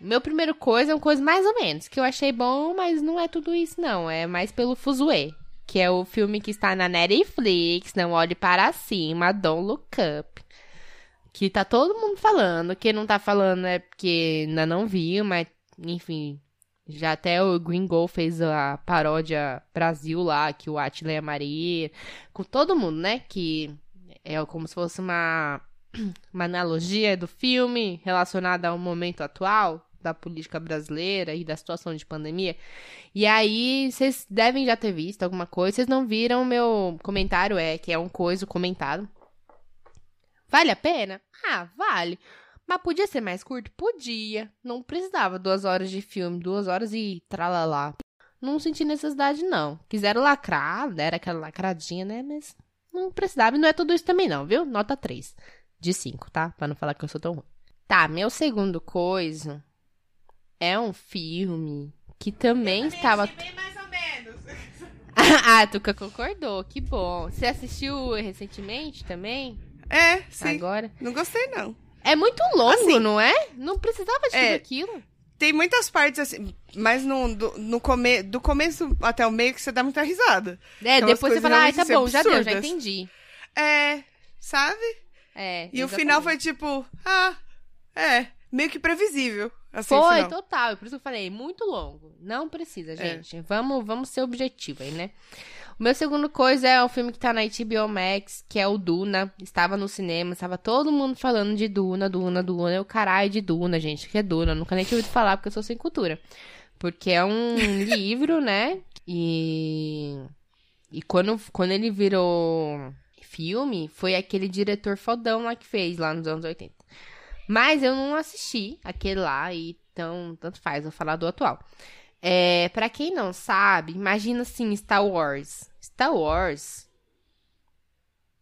Meu primeiro coisa é uma coisa mais ou menos, que eu achei bom, mas não é tudo isso não, é mais pelo fuzuê, que é o filme que está na Netflix, Não Olhe Para Cima, Don't Look Up. Que tá todo mundo falando, quem não tá falando é porque ainda não viu, mas enfim, já até o Gringo fez a paródia Brasil lá, que o Atila Maria, com todo mundo, né? Que é como se fosse uma, <clears throat> uma analogia do filme relacionada ao momento atual da política brasileira e da situação de pandemia. E aí, vocês devem já ter visto alguma coisa. Vocês não viram, meu comentário é que é um coisa comentado. Vale a pena? Ah, vale. Mas podia ser mais curto? Podia. Não precisava duas horas de filme, duas horas e tralalá. Não senti necessidade, não. Quiseram lacrar, deram aquela lacradinha, né? Mas não precisava. E não é tudo isso também, não, viu? Nota 3 de 5, tá? Pra não falar que eu sou tão ruim. Tá, meu segundo coisa é um filme que também estava. mais ou menos. <laughs> ah, a Tuca concordou, que bom. Você assistiu recentemente também? É, sim. Agora? Não gostei, não. É muito longo, Assim, não é? Não precisava de é, tudo aquilo. Tem muitas partes assim, mas no, do, no come, do começo até o meio que você dá muita risada. É, Aquelas depois você fala, ai, realmente, tá assim, bom, já deu, já entendi. É, sabe? É, E o final foi exatamente. tipo, ah, é, meio que previsível. Assim, Foi, total. Por isso que eu falei, muito longo. Não precisa, É. gente. Vamos, vamos ser objetivo aí, né? O meu segundo coisa é um filme que tá na HBO Max, que é o Duna. Estava no cinema, estava todo mundo falando de Duna, Duna, Duna. Eu, caralho, de Duna, gente, que é Duna. Eu nunca nem tinha ouvido falar, porque eu sou sem cultura. Porque é um <laughs> livro, né? E... E quando, quando ele virou filme, foi aquele diretor fodão lá que fez, lá nos anos 80. Mas eu não assisti aquele lá, e então, tanto faz, vou falar do atual. É, para quem não sabe, imagina assim, Star Wars. Star Wars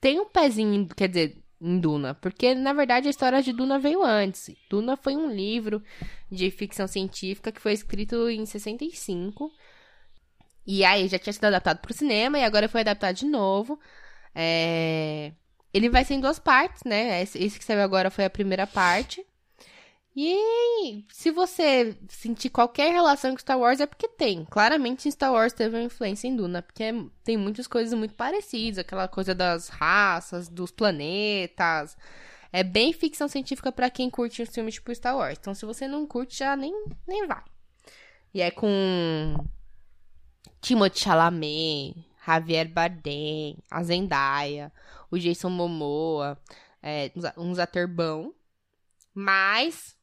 tem um pezinho, quer dizer, em Duna, porque na verdade a história de Duna veio antes. Duna foi um livro de ficção científica que foi escrito em 65. E aí já tinha sido adaptado para o cinema e agora foi adaptado de novo. É, Ele vai ser em duas partes, né? Esse que saiu agora foi a primeira parte. E se você sentir qualquer relação com Star Wars, é porque tem. Claramente Star Wars teve uma influência em Duna, porque tem muitas coisas muito parecidas, aquela coisa das raças, dos planetas. É bem ficção científica pra quem curte os filmes tipo Star Wars. Então, se você não curte, já nem, nem vai. E é com Timothée Chalamet, Javier Bardem, a Zendaya, o Jason Momoa, é, uns, uns. Mas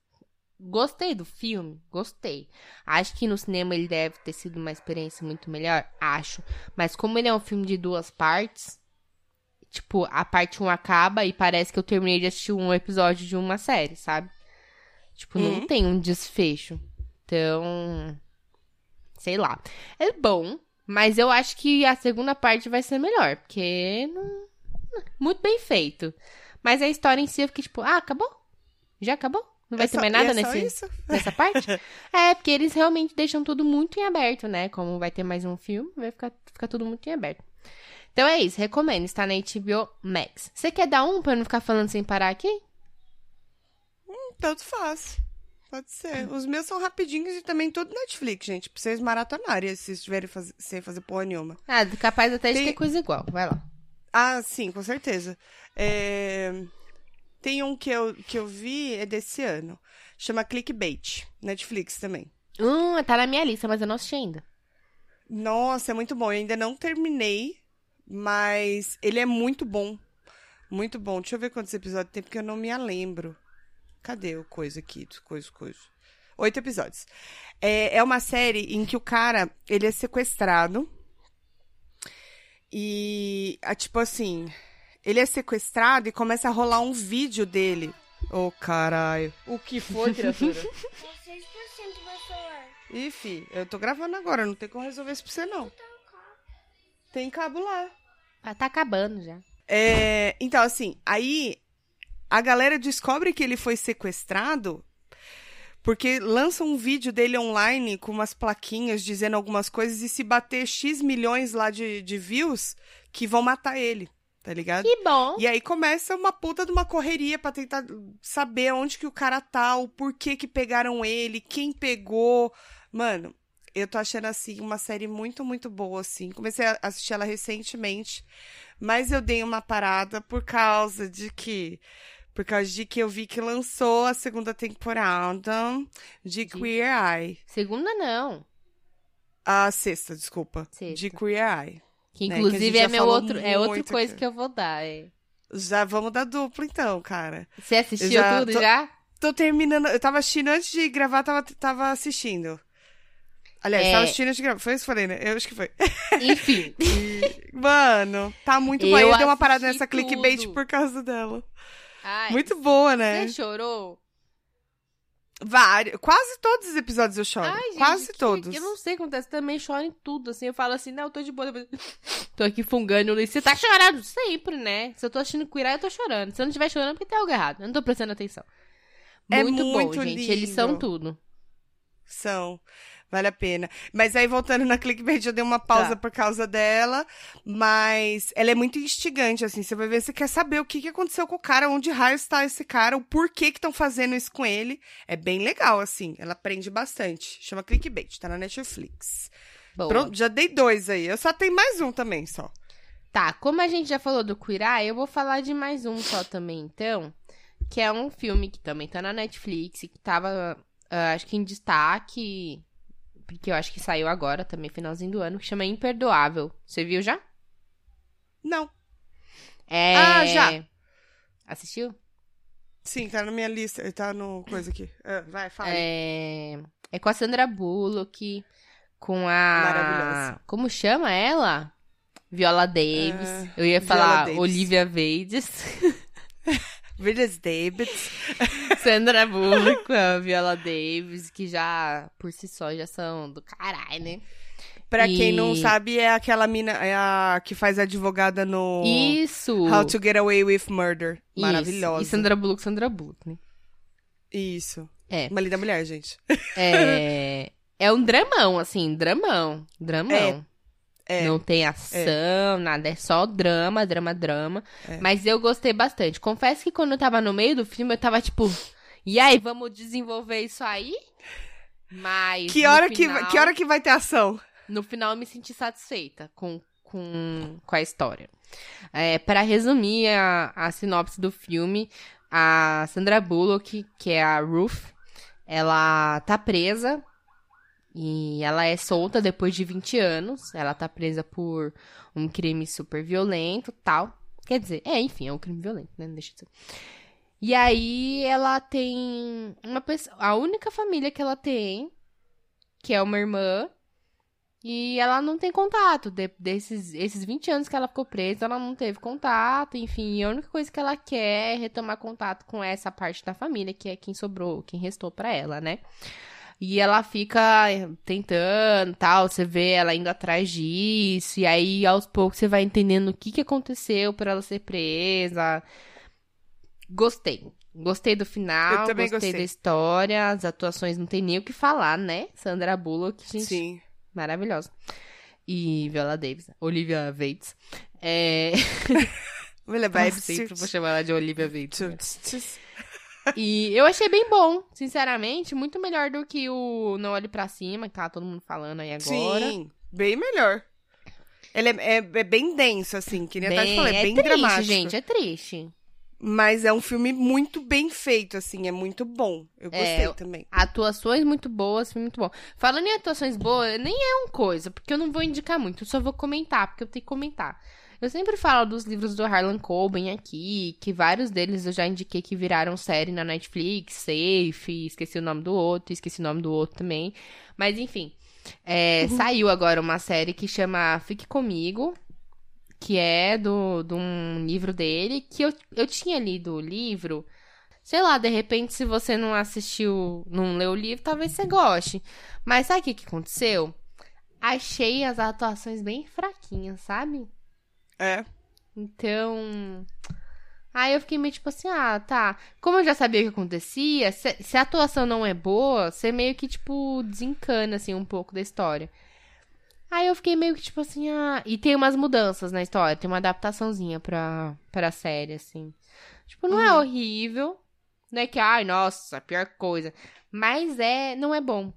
gostei do filme, gostei. Acho que no cinema ele deve ter sido uma experiência muito melhor, acho. Mas como ele é um filme de duas partes, tipo, a parte 1 acaba e parece que eu terminei de assistir um episódio de uma série, sabe? Tipo, não Uhum. tem um desfecho. Então, sei lá. É bom, mas eu acho que a segunda parte vai ser melhor, porque não... muito bem feito. Mas a história em si eu fiquei tipo, ah, acabou? Já acabou? Não vai É ter só- mais nada é nesse, isso? nessa parte? <laughs> é, porque eles realmente deixam tudo muito em aberto, né? Como vai ter mais um filme, vai ficar, ficar tudo muito em aberto. Então é isso, recomendo, está na HBO Max. Você quer dar um pra eu não ficar falando sem parar aqui? Tanto faz. Pode ser. Os meus são rapidinhos e também tudo Netflix, gente. Pra vocês maratonarem se estiverem faz... sem fazer porra nenhuma. Ah, capaz até de Tem- ter coisa igual, vai lá. Ah, sim, com certeza. É, Tem um que eu, que eu vi, é desse ano. Chama Clickbait. Netflix também. Hum, tá na minha lista, mas eu não assisti ainda. Nossa, é muito bom. Eu ainda não terminei, mas ele é muito bom. Muito bom. Deixa eu ver quantos episódios tem, porque eu não me lembro. Cadê o coisa aqui? Coisa, coisa. Oito episódios. É, é uma série em que o cara, ele é sequestrado. E, ah, tipo assim, ele é sequestrado e começa a rolar um vídeo dele. Ô, oh, caralho. O que foi, criatura? <laughs> 6% meu celular. Ih, fi, eu tô gravando agora, não tem como resolver isso pra você, não. Tem cabo lá. Ah, tá acabando já. É, então, assim, aí a galera descobre que ele foi sequestrado porque lança um vídeo dele online com umas plaquinhas dizendo algumas coisas e se bater X milhões lá de, de views, que vão matar ele, tá ligado? Que bom! E aí começa uma puta de uma correria para tentar saber onde que o cara tá, o porquê que pegaram ele, quem pegou. Mano, eu tô achando, assim, uma série muito, muito boa, assim. Comecei a assistir ela recentemente, mas eu dei uma parada por causa de que por causa de que eu vi que lançou a segunda temporada de Queer Eye. Segunda não. A sexta, desculpa. Sexta. De Queer Eye. Que inclusive né? que é meu outro, é outra coisa que eu vou dar, é. Já vamos dar dupla então, cara. Você assistiu já tudo tô, já? Tô terminando, eu tava assistindo antes de gravar, tava, tava assistindo. Aliás, é... tava assistindo antes de gravar. Foi isso que falei, né? Eu acho que foi. Enfim. <laughs> e, mano, tá muito bom. Eu, eu dei uma parada nessa tudo. clickbait por causa dela. Ai, Muito boa, né? Você chorou? Vários. Quase todos os episódios eu choro. Ai, gente, Quase que, todos. Eu não sei o que acontece. Também choro em tudo, assim. Eu falo assim, não, eu tô de boa. <laughs> tô aqui fungando. Você tá chorando sempre, né? Se eu tô assistindo cuidar, eu tô chorando. Se eu não estiver chorando, é porque tem algo errado. Eu não tô prestando atenção. É muito, muito bom, lindo. gente. Eles são tudo. São. Vale a pena. Mas aí, voltando na clickbait, eu dei uma pausa tá. por causa dela. Mas ela é muito instigante, assim. Você vai ver, você quer saber o que, que aconteceu com o cara, onde raio está esse cara, o porquê que estão fazendo isso com ele. É bem legal, assim. Ela aprende bastante. Chama clickbait, tá na Netflix. Boa. Pronto, já dei dois aí. Eu só tenho mais um também, só. Tá, como a gente já falou do Queer eu vou falar de mais um só também, então. Que é um filme que também tá na Netflix, que tava, uh, acho que em destaque que eu acho que saiu agora, também finalzinho do ano, que chama Imperdoável. Você viu já? Não. É... Ah, já. Assistiu? Sim, tá na minha lista, tá no coisa aqui. Uh, vai, fala. É... é com a Sandra Bullock, com a... Maravilhosa. Como chama ela? Viola Davis. Uh, eu ia falar Davis. Olivia Vades. <laughs> Village Davis. <laughs> Sandra Bullock, a Viola Davis, que já, por si só, já são do caralho, né? Pra e... quem não sabe, é aquela mina é a que faz advogada no Isso! How to Get Away with Murder. Isso. Maravilhosa. E Sandra Bullock, Sandra Bullock, né? Isso. É. Uma linda mulher, gente. É. <laughs> É um dramão, assim, dramão. Dramão. É. É, não tem ação, é. nada, é só drama, drama, drama. É. Mas eu gostei bastante. Confesso que quando eu tava no meio do filme, eu tava tipo, e aí, vamos desenvolver isso aí? Mas. Que hora, final, que, que hora que vai ter ação? No final eu me senti satisfeita com, com, com a história. É, para resumir a, a sinopse do filme, a Sandra Bullock, que é a Ruth, ela tá presa e ela é solta depois de 20 anos. Ela tá presa por um crime super violento tal. Quer dizer, é, enfim, é um crime violento, né? Não deixa de ser. E aí ela tem uma pessoa. A única família que ela tem, que é uma irmã. E ela não tem contato. De, desses esses 20 anos que ela ficou presa, ela não teve contato. Enfim, a única coisa que ela quer é retomar contato com essa parte da família, que é quem sobrou, quem restou para ela, né? E ela fica tentando, tal, você vê ela indo atrás disso, e aí aos poucos você vai entendendo o que, que aconteceu para ela ser presa. Gostei. Gostei do final, gostei, gostei da história, as atuações não tem nem o que falar, né? Sandra Bullock, gente, Sim. maravilhosa. E Viola Davis, Olivia Bates. É... Olivia Bates. <laughs> Sempre vou <laughs> chamar ela de Olivia Bates. E eu achei bem bom, sinceramente. Muito melhor do que o Não Olhe Pra Cima, que tá todo mundo falando aí agora. Sim, bem melhor. Ele é, é, é bem denso, assim, que nem bem, a Tati falou, é, é bem triste, dramático. gente, é triste. Mas é um filme muito bem feito, assim, é muito bom. Eu É, gostei eu- também. Atuações muito boas, filme muito bom. Falando em atuações boas, nem é uma coisa, porque eu não vou indicar muito, eu só vou comentar, porque eu tenho que comentar. Eu sempre falo dos livros do Harlan Coben aqui, que vários deles eu já indiquei que viraram série na Netflix, Safe, esqueci o nome do outro, esqueci o nome do outro também. Mas enfim, é, saiu agora uma série que chama Fique Comigo, que é do, de um livro dele, que eu, eu tinha lido o livro. Sei lá, de repente, se você não assistiu, não leu o livro, talvez você goste. Mas sabe o que, que aconteceu? Achei as atuações bem fraquinhas, sabe? É. Então. Aí eu fiquei meio tipo assim, ah, tá. Como eu já sabia o que acontecia, se, se a atuação não é boa, você meio que, tipo, desencana, assim, um pouco da história. Aí eu fiquei meio que, tipo assim, ah. E tem umas mudanças na história, tem uma adaptaçãozinha pra, pra série, assim. Tipo, não é horrível. Não é que, ai, nossa, a pior coisa. Mas é. Não é bom.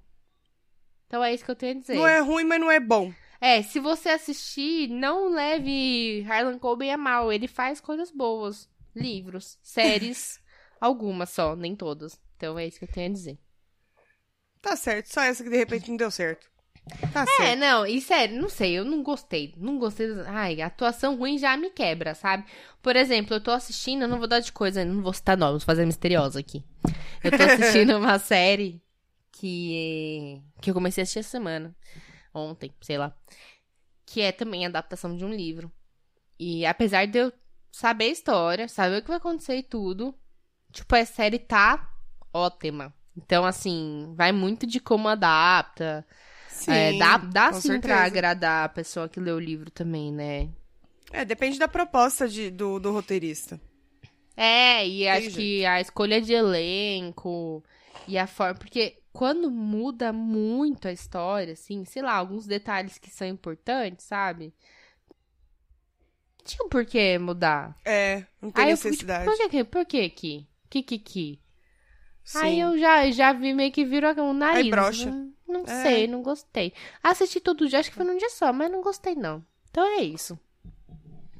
Então é isso que eu tenho a dizer. Não é ruim, mas não é bom. É, se você assistir, não leve Harlan Coben a mal. Ele faz coisas boas. Livros, <laughs> séries, algumas só, nem todas. Então é isso que eu tenho a dizer. Tá certo, só essa que de repente não deu certo. Tá É, certo. não, e sério, não sei, eu não gostei. Não gostei. Ai, a atuação ruim já me quebra, sabe? Por exemplo, eu tô assistindo, eu não vou dar de coisa, não vou citar nomes, vou fazer misteriosa aqui. Eu tô assistindo <laughs> uma série que, que eu comecei a assistir essa semana. Ontem, sei lá. Que é também adaptação de um livro. E apesar de eu saber a história, saber o que vai acontecer e tudo, tipo, a série tá ótima. Então, assim, vai muito de como adapta. Sim, É, dá dá sim pra agradar a pessoa que lê o livro também, né? É, depende da proposta de, do, do roteirista. É, e acho jeito. que a escolha de elenco e a forma. Porque quando muda muito a história, assim, sei lá, alguns detalhes que são importantes, sabe? Tinha um porquê mudar. É, não tem Aí eu fico, tipo, necessidade. por que que? Por que que? Que que que? Sim. Aí eu já, já vi meio que virou um nariz. Aí brocha. Não, não É. sei, não gostei. Assisti todo dia, acho que foi num dia só, mas não gostei não. Então é isso.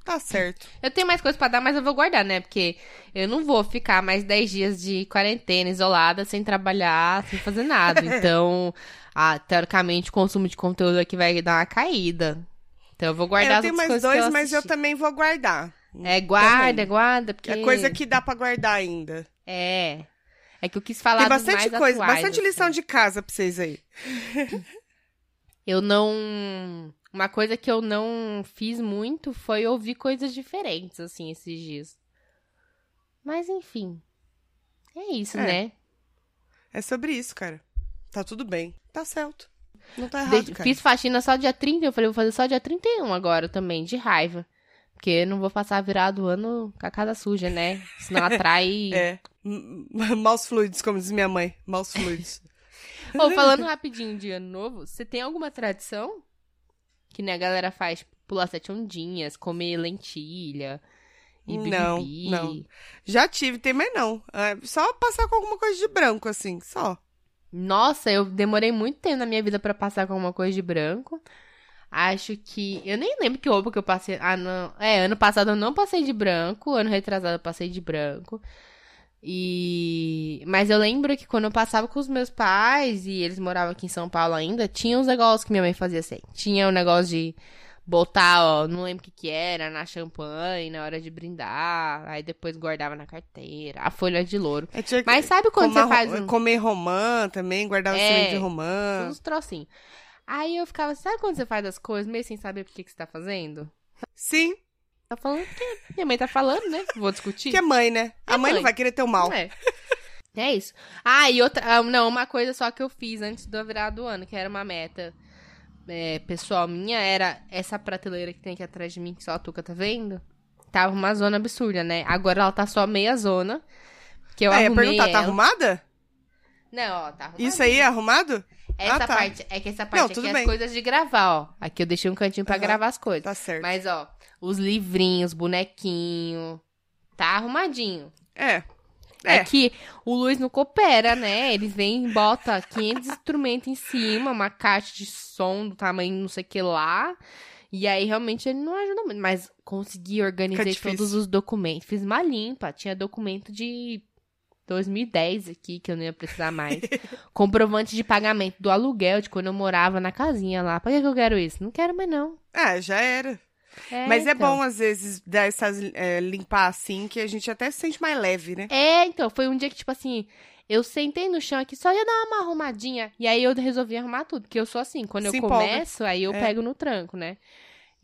Tá certo. Eu tenho mais coisa pra dar, mas eu vou guardar, né? Porque eu não vou ficar mais 10 dias de quarentena, isolada, sem trabalhar, sem fazer nada. <laughs> Então, ah, teoricamente, o consumo de conteúdo aqui vai dar uma caída. Então eu vou É, guardar eu as tenho mais coisas dois, eu mas eu também vou guardar. É, guarda, Também. guarda, porque... É coisa que dá pra guardar ainda. É. É que eu quis falar Tem bastante coisa, atuais, bastante assim. lição de casa pra vocês aí. <laughs> Eu não. Uma coisa que eu não fiz muito foi ouvir coisas diferentes, assim, esses dias. Mas, enfim. É isso, É. né? É sobre isso, cara. Tá tudo bem. Tá certo. Não tá errado, De- cara. fiz faxina só dia 30, eu falei, vou fazer só dia 31 agora também, de raiva. Porque não vou passar a virada do ano com a casa suja, né? Senão atrai. <laughs> É. <laughs> Maus fluidos, como diz minha mãe. Maus fluidos. <laughs> Ô, falando rapidinho de ano novo, você tem alguma tradição? Que né, a galera faz, tipo, pular sete ondinhas, comer lentilha e Não, bibibi. não. Já tive, tem, mas não. É só passar com alguma coisa de branco, assim, só. Nossa, eu demorei muito tempo na minha vida pra passar com alguma coisa de branco. Acho que. Eu nem lembro que roupa que eu passei. Ah, não. É, ano passado eu não passei de branco. Ano retrasado eu passei de branco. E. Mas eu lembro que quando eu passava com os meus pais e eles moravam aqui em São Paulo ainda, tinha uns negócios que minha mãe fazia assim. Tinha o negócio de botar, ó, não lembro o que que era, na champanhe, na hora de brindar. Aí depois guardava na carteira. A folha de louro. É, tinha Mas sabe quando você faz um. Comer romã também, guardar o É. semente de romã. uns trocinhos. Aí eu ficava, sabe quando você faz as coisas meio sem saber por que, que você tá fazendo? Sim, Tá falando porque minha mãe tá falando, né? Vou discutir. que é mãe, né? A É mãe, não mãe. vai querer ter o mal. É. É isso. Ah, e outra. ah, Não, uma coisa só que eu fiz antes da virada do ano, que era uma meta é, pessoal minha, era essa prateleira que tem aqui atrás de mim, que só a Tuca tá vendo. Tava uma zona absurda, né? Agora ela tá só meia zona. Que eu ah, ia arrumei perguntar, tá ela. arrumada? Não, ó, tá arrumado. Isso aí é arrumado? Essa Ah, tá. parte, é que essa parte Não, aqui é bem. as coisas de gravar, ó. Aqui eu deixei um cantinho pra Aham. gravar as coisas. Tá certo. Mas, ó, os livrinhos, bonequinho, tá arrumadinho. É. É. É. que o Luiz não coopera, né? Eles vêm e bota 500 instrumentos em cima, uma caixa de som do tamanho não sei o que lá. E aí, realmente, ele não ajudou muito. Mas consegui, organizei difícil. todos os documentos. Fiz uma limpa. Tinha documento de 2010 aqui, que eu não ia precisar mais. <laughs> Comprovante de pagamento do aluguel, de quando eu morava na casinha lá. Pra que, que eu quero isso? Não quero mais, não. Ah, já era. É, Mas é então. bom, às vezes, dar essas, é, limpar assim, que a gente até se sente mais leve, né? É, então, foi um dia que, tipo assim, eu sentei no chão aqui, só ia dar uma arrumadinha. E aí eu resolvi arrumar tudo, porque eu sou assim, quando Se eu empolga. começo, aí eu É. pego no tranco, né?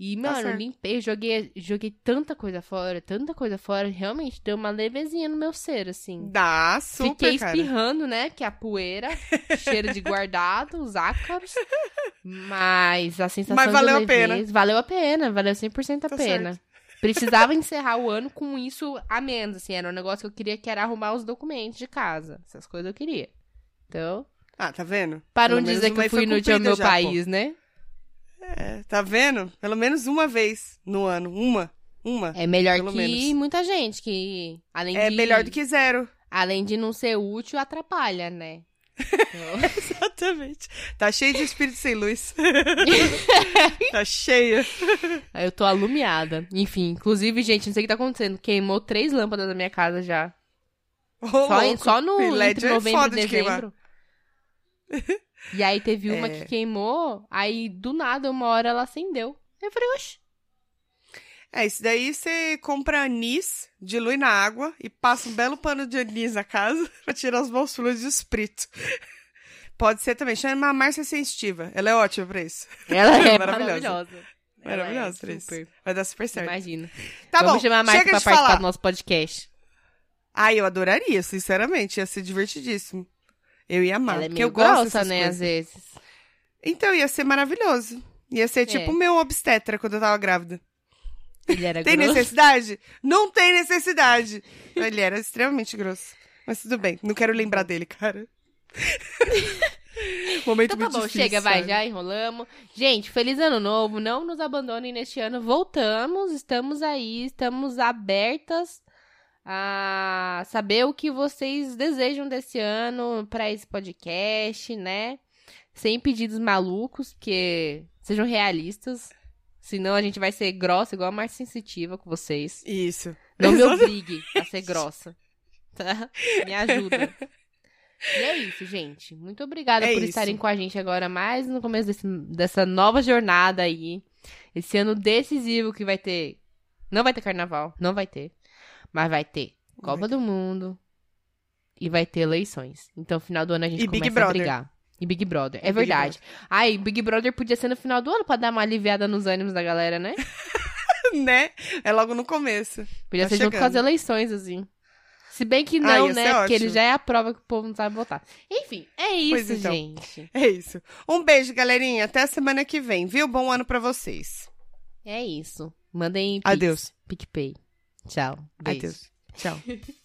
E, Tá mano, certo. limpei, joguei, joguei tanta coisa fora, tanta coisa fora, realmente deu uma levezinha no meu ser, assim. Dá super, Fiquei cara. espirrando, né? Que é a poeira, <laughs> cheiro de guardado, os ácaros. Mas a sensação Mas valeu de a pena. leveza- Valeu a pena, valeu 100% a Tá pena. Precisava encerrar o ano com isso a menos, assim. Era um negócio que eu queria, que era arrumar os documentos de casa. Essas coisas eu queria. Então, Ah, tá vendo? para não dizer que eu fui inútil ao meu já, pô. país, né? É, tá vendo? Pelo menos uma vez no ano. Uma. Uma. É melhor que menos. muita gente, que além É de... melhor do que zero. Além de não ser útil, atrapalha, né? Então... <laughs> Exatamente. Tá cheio de espírito sem luz. <laughs> tá cheio. Aí eu tô alumiada. Enfim, inclusive, gente, não sei o que tá acontecendo. Queimou três lâmpadas da minha casa já. Ô, Só, em- só no LED entre é novembro foda e de queimar. dezembro. <laughs> E aí teve uma É. que queimou, aí do nada, uma hora ela acendeu. Eu falei, oxe. É, isso daí você compra anis, dilui na água e passa um belo pano de anis na casa <laughs> pra tirar os fluidos de espírito. Pode ser também. Chama a Márcia Sensitiva. Ela é ótima pra isso. Ela <laughs> é Maravilhosa. maravilhosa. Ela Maravilhosa é super. Vai dar super certo. Imagina. Tá Vamos bom, chamar a chega pra participar falar. do nosso podcast. Ah, eu adoraria, sinceramente. Ia ser divertidíssimo. Eu ia amar. Ela é porque meio eu gosto grossa, dessas né, coisas. às vezes. Então, ia ser maravilhoso. Ia ser tipo É. o meu obstetra quando eu tava grávida. Ele era <laughs> Tem grosso. necessidade? Não tem necessidade. Ele era extremamente grosso. Mas tudo bem, não quero lembrar dele, cara. <laughs> Momento Então tá bom, difícil, chega, vai, sabe? já enrolamos. Gente, feliz ano novo, não nos abandonem neste ano. Voltamos, estamos aí, estamos abertas a saber o que vocês desejam desse ano pra esse podcast, né? Sem pedidos malucos, porque sejam realistas. Senão a gente vai ser grossa, igual a mais sensitiva com vocês. Isso. Não me obrigue a ser grossa. Tá? Me ajuda. E é isso, gente. Muito obrigada É por isso. estarem com a gente agora mais no começo desse- dessa nova jornada aí. Esse ano decisivo que vai ter. Não vai ter carnaval, não vai ter. Mas vai ter Vai Copa do Mundo e vai ter eleições. Então, final do ano a gente E Big começa a Brother. brigar. E Big Brother. É Big verdade. Ai, Big Brother podia ser no final do ano pra dar uma aliviada nos ânimos da galera, né? <laughs> né? É logo no começo. Podia Tá ser junto com as chegando. eleições, assim. Se bem que Ah, não, ia né? Porque ele já é a prova que o povo não sabe votar. Enfim, é isso, então. gente. É isso. Um beijo, galerinha. Até a semana que vem, viu? Bom ano pra vocês. É isso. Mandem Adeus. PicPay. Tchau. Beijo. Adeus. Tchau. <laughs>